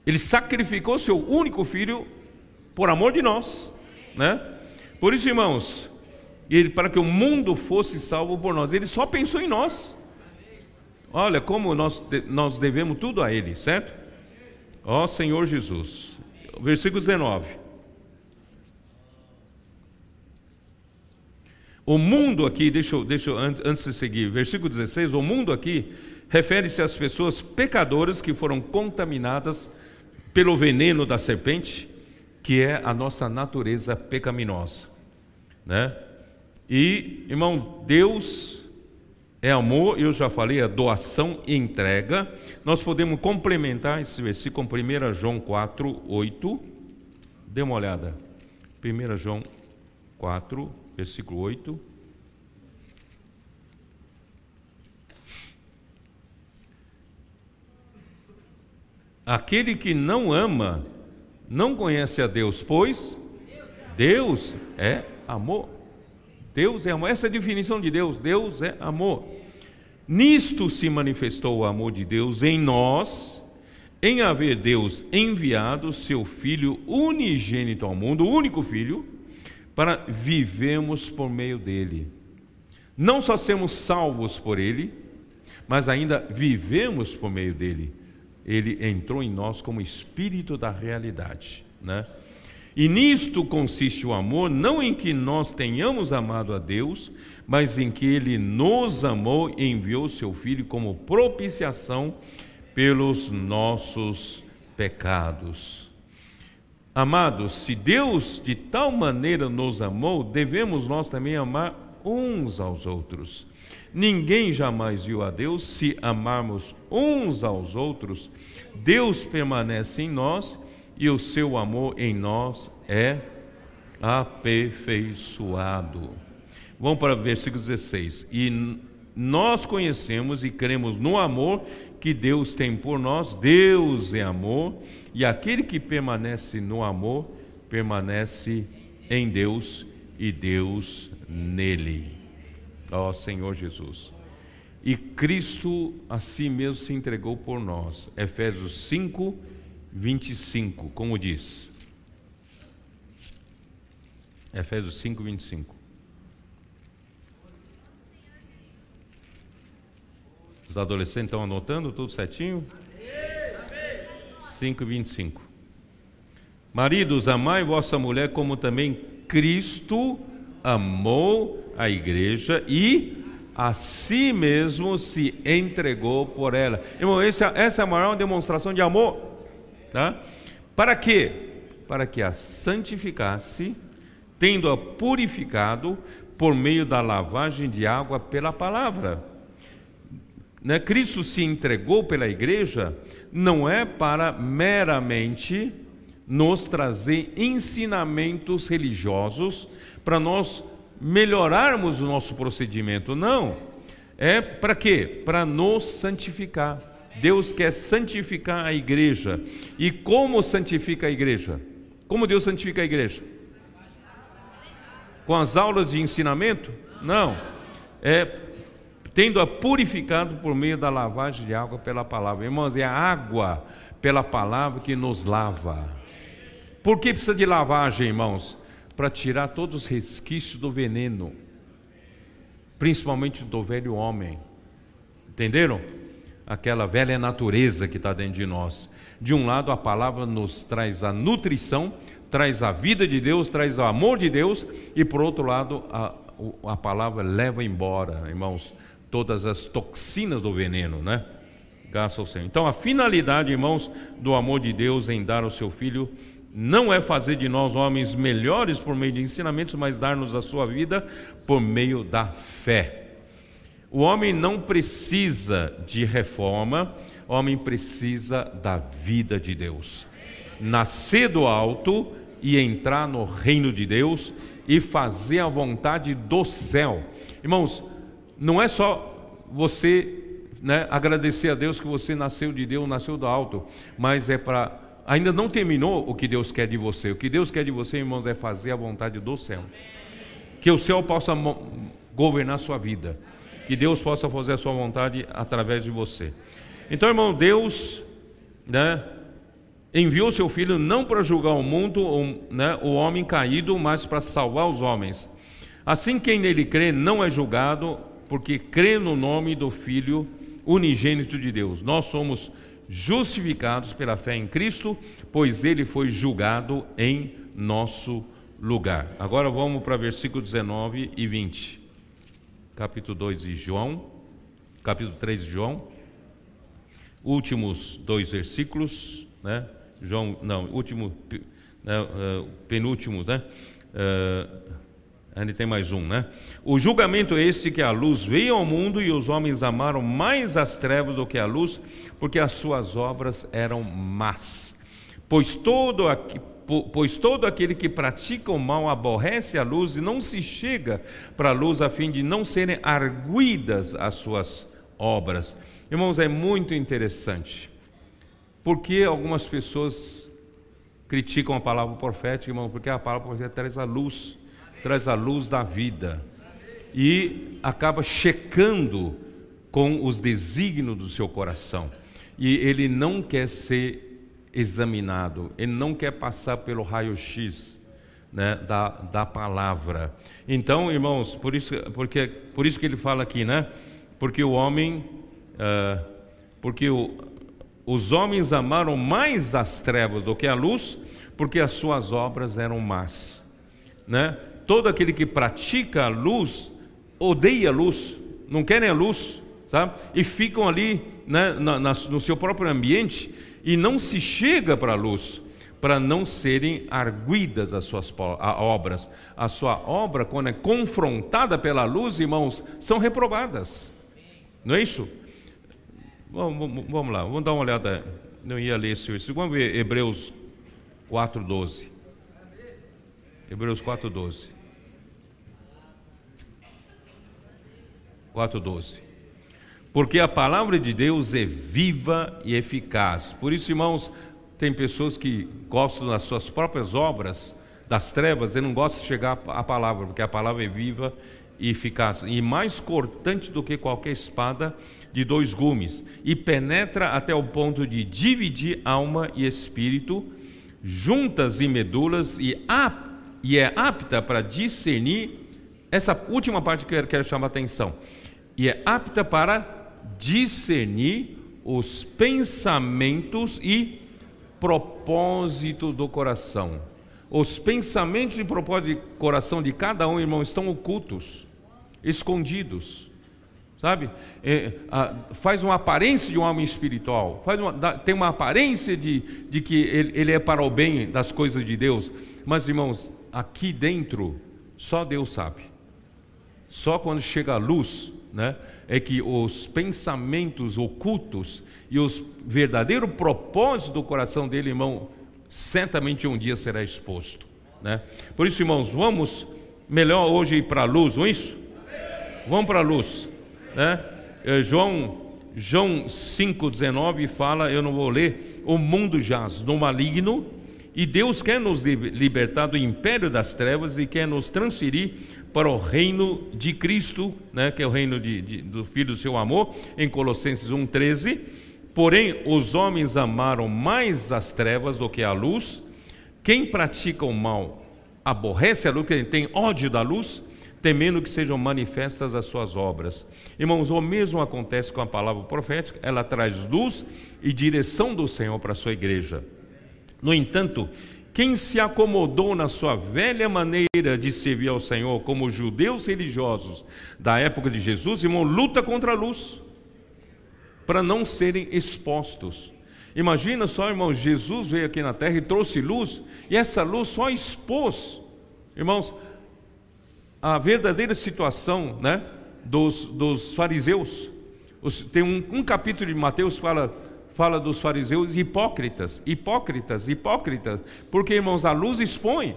ele sacrificou seu único filho por amor de nós, né? Por isso, irmãos, ele para que o mundo fosse salvo por nós, ele só pensou em nós. Olha como nós, nós devemos tudo a ele, certo? Ó Senhor Jesus. Versículo 19. O mundo aqui, deixa eu, deixa eu, antes de seguir, versículo 16: o mundo aqui refere-se às pessoas pecadoras que foram contaminadas pelo veneno da serpente, que é a nossa natureza pecaminosa, né? E, irmão, Deus é amor, eu já falei, a doação e entrega. Nós podemos complementar esse versículo com 1 João 4, 8. Dê uma olhada. 1 João 4, versículo 8. Aquele que não ama não conhece a Deus, pois Deus é amor. Deus é amor. Essa é a definição de Deus. Deus é amor. Nisto se manifestou o amor de Deus em nós, em haver Deus enviado seu Filho unigênito ao mundo, o único Filho, para vivemos por meio dele. Não só sermos salvos por ele, mas ainda vivemos por meio dele. Ele entrou em nós como espírito da realidade, né? E nisto consiste o amor, não em que nós tenhamos amado a Deus, mas em que ele nos amou e enviou seu filho como propiciação pelos nossos pecados. Amados, se Deus de tal maneira nos amou, devemos nós também amar uns aos outros. Ninguém jamais viu a Deus, se amarmos uns aos outros, Deus permanece em nós e o seu amor em nós é aperfeiçoado. Vamos para o versículo 16. E nós conhecemos e cremos no amor que Deus tem por nós, Deus é amor, e aquele que permanece no amor, permanece em Deus e Deus nele. Ó oh, Senhor Jesus. E Cristo a si mesmo se entregou por nós. Efésios 5, 25, como diz. Efésios 5, 25. Os adolescentes estão anotando tudo certinho? 5, 25. Maridos, amai vossa mulher como também Cristo amou a igreja e a si mesmo se entregou por ela. Irmão, essa, essa é a maior demonstração de amor. Tá? Para quê? Para que a santificasse, tendo-a purificado por meio da lavagem de água pela palavra né? Cristo se entregou pela igreja não é para meramente nos trazer ensinamentos religiosos para nós melhorarmos o nosso procedimento, não. É para quê? Para nos santificar. Deus quer santificar a igreja. E como santifica a igreja? Como Deus santifica a igreja? Com as aulas de ensinamento? Não. É tendo-a purificado por meio da lavagem de água pela palavra. Irmãos, é a água pela palavra que nos lava. Por que precisa de lavagem, irmãos? Para tirar todos os resquícios do veneno, principalmente do velho homem. Entenderam? Aquela velha natureza que está dentro de nós. De um lado, a palavra nos traz a nutrição, traz a vida de Deus, traz o amor de Deus, e por outro lado, a, a palavra leva embora, irmãos, todas as toxinas do veneno, né? Graças ao Senhor. Então, a finalidade, irmãos, do amor de Deus em dar ao seu filho não é fazer de nós homens melhores por meio de ensinamentos, mas dar-nos a sua vida por meio da fé. O homem não precisa de reforma, o homem precisa da vida de Deus. Nascer do alto e entrar no reino de Deus e fazer a vontade do céu. Irmãos, não é só você né, agradecer a Deus que você nasceu de Deus, nasceu do alto, mas é para. Ainda não terminou o que Deus quer de você. O que Deus quer de você, irmãos, é fazer a vontade do céu. Que o céu possa governar a sua vida. Que Deus possa fazer a sua vontade através de você. Então, irmão, Deus né, enviou seu filho não para julgar o mundo, né, o homem caído, mas para salvar os homens. Assim, quem nele crê não é julgado, porque crê no nome do Filho unigênito de Deus. Nós somos justificados pela fé em Cristo, pois ele foi julgado em nosso lugar. Agora vamos para versículo 19 e 20. Capítulo 2 de João, capítulo 3 de João. Últimos dois versículos, né? João, não, último, né, uh, penúltimos, né? Uh, Ainda tem mais um, né? O julgamento é este que a luz veio ao mundo e os homens amaram mais as trevas do que a luz, porque as suas obras eram más. Pois todo, pois todo aquele que pratica o mal aborrece a luz e não se chega para a luz a fim de não serem arguidas as suas obras. Irmãos, é muito interessante. Porque algumas pessoas criticam a palavra profética, irmão? Porque a palavra profética traz a luz traz a luz da vida e acaba checando com os desígnios do seu coração. E ele não quer ser examinado, ele não quer passar pelo raio-x né, da, da palavra. Então, irmãos, por isso, porque, por isso que ele fala aqui, né? Porque o homem, uh, porque o, os homens amaram mais as trevas do que a luz, porque as suas obras eram más, né? todo aquele que pratica a luz odeia a luz, não querem a luz, sabe? E ficam ali né, na, na, no seu próprio ambiente e não se chega para a luz, para não serem arguidas as suas obras. A sua obra, quando é confrontada pela luz, irmãos, são reprovadas. Não é isso? Vamos, vamos lá, vamos dar uma olhada. Não ia ler versículo. Vamos ver Hebreus 4,12. Hebreus 4,12. 4,12. Porque a palavra de Deus é viva e eficaz. Por isso, irmãos, tem pessoas que gostam das suas próprias obras, das trevas, e não gostam de chegar à palavra, porque a palavra é viva e eficaz, e mais cortante do que qualquer espada de dois gumes, e penetra até o ponto de dividir alma e espírito, juntas e medulas, e, e é apta para discernir. Essa última parte que eu quero chamar a atenção e é apta para discernir os pensamentos e propósito do coração. Os pensamentos e propósito do coração de cada um, irmão, estão ocultos, escondidos. Sabe? É, a, faz uma aparência de um homem espiritual, faz uma, tem uma aparência de, de que ele, ele é para o bem das coisas de Deus. Mas, irmãos, aqui dentro, só Deus sabe. Só quando chega a luz, né, é que os pensamentos ocultos e os verdadeiro propósito do coração dele, irmão, certamente um dia será exposto. Né? Por isso, irmãos, vamos melhor hoje ir para a luz, não é isso? Vamos para a luz. Né? É, João, João 5,19 fala, eu não vou ler, o mundo jaz no maligno, e Deus quer nos libertar do império das trevas e quer nos transferir para o reino de Cristo, né, que é o reino de, de, do Filho do seu amor, em Colossenses 1,13. Porém, os homens amaram mais as trevas do que a luz. Quem pratica o mal aborrece a luz, quem tem ódio da luz, temendo que sejam manifestas as suas obras. Irmãos, o mesmo acontece com a palavra profética, ela traz luz e direção do Senhor para a sua igreja. No entanto, quem se acomodou na sua velha maneira de servir ao Senhor, como os judeus religiosos da época de Jesus, irmão, luta contra a luz, para não serem expostos. Imagina só, irmãos, Jesus veio aqui na terra e trouxe luz, e essa luz só expôs, irmãos, a verdadeira situação né, dos, dos fariseus. Tem um, um capítulo de Mateus que fala fala dos fariseus hipócritas, hipócritas, hipócritas, porque irmãos, a luz expõe.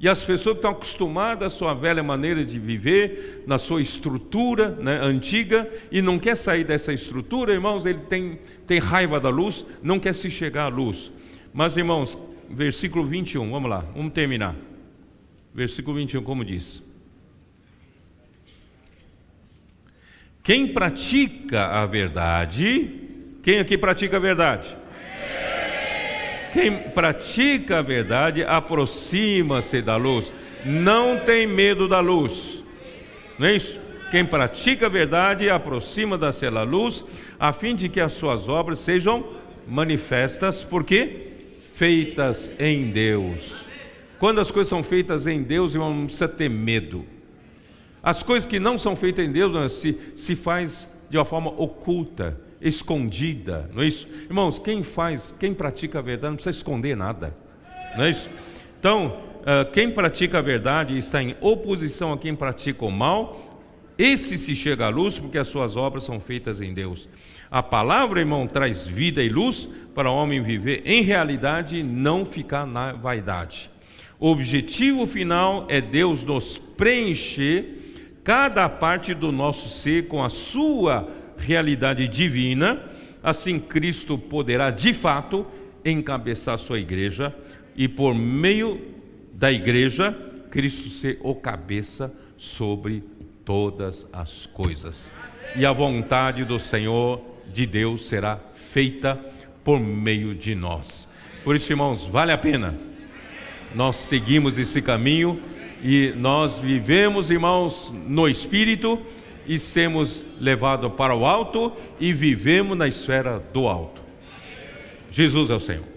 E as pessoas estão acostumadas à sua velha maneira de viver, na sua estrutura né, antiga, e não quer sair dessa estrutura, irmãos, ele tem, tem raiva da luz, não quer se chegar à luz. Mas, irmãos, versículo 21, vamos lá, vamos terminar. Versículo 21, como diz: Quem pratica a verdade, quem aqui pratica a verdade? Quem pratica a verdade aproxima-se da luz, não tem medo da luz, não é isso? Quem pratica a verdade aproxima-se da luz, a fim de que as suas obras sejam manifestas, porque feitas em Deus. Quando as coisas são feitas em Deus, irmão, não precisa ter medo. As coisas que não são feitas em Deus se, se faz de uma forma oculta escondida, não é isso? Irmãos, quem faz, quem pratica a verdade não precisa esconder nada, não é isso? Então, ah, quem pratica a verdade está em oposição a quem pratica o mal, esse se chega à luz porque as suas obras são feitas em Deus. A palavra, irmão, traz vida e luz para o homem viver em realidade e não ficar na vaidade. O objetivo final é Deus nos preencher cada parte do nosso ser com a sua realidade divina, assim Cristo poderá de fato encabeçar sua igreja e por meio da igreja Cristo ser o cabeça sobre todas as coisas. E a vontade do Senhor de Deus será feita por meio de nós. Por isso, irmãos, vale a pena. Nós seguimos esse caminho e nós vivemos, irmãos, no espírito e sermos levados para o alto e vivemos na esfera do alto. Jesus é o Senhor.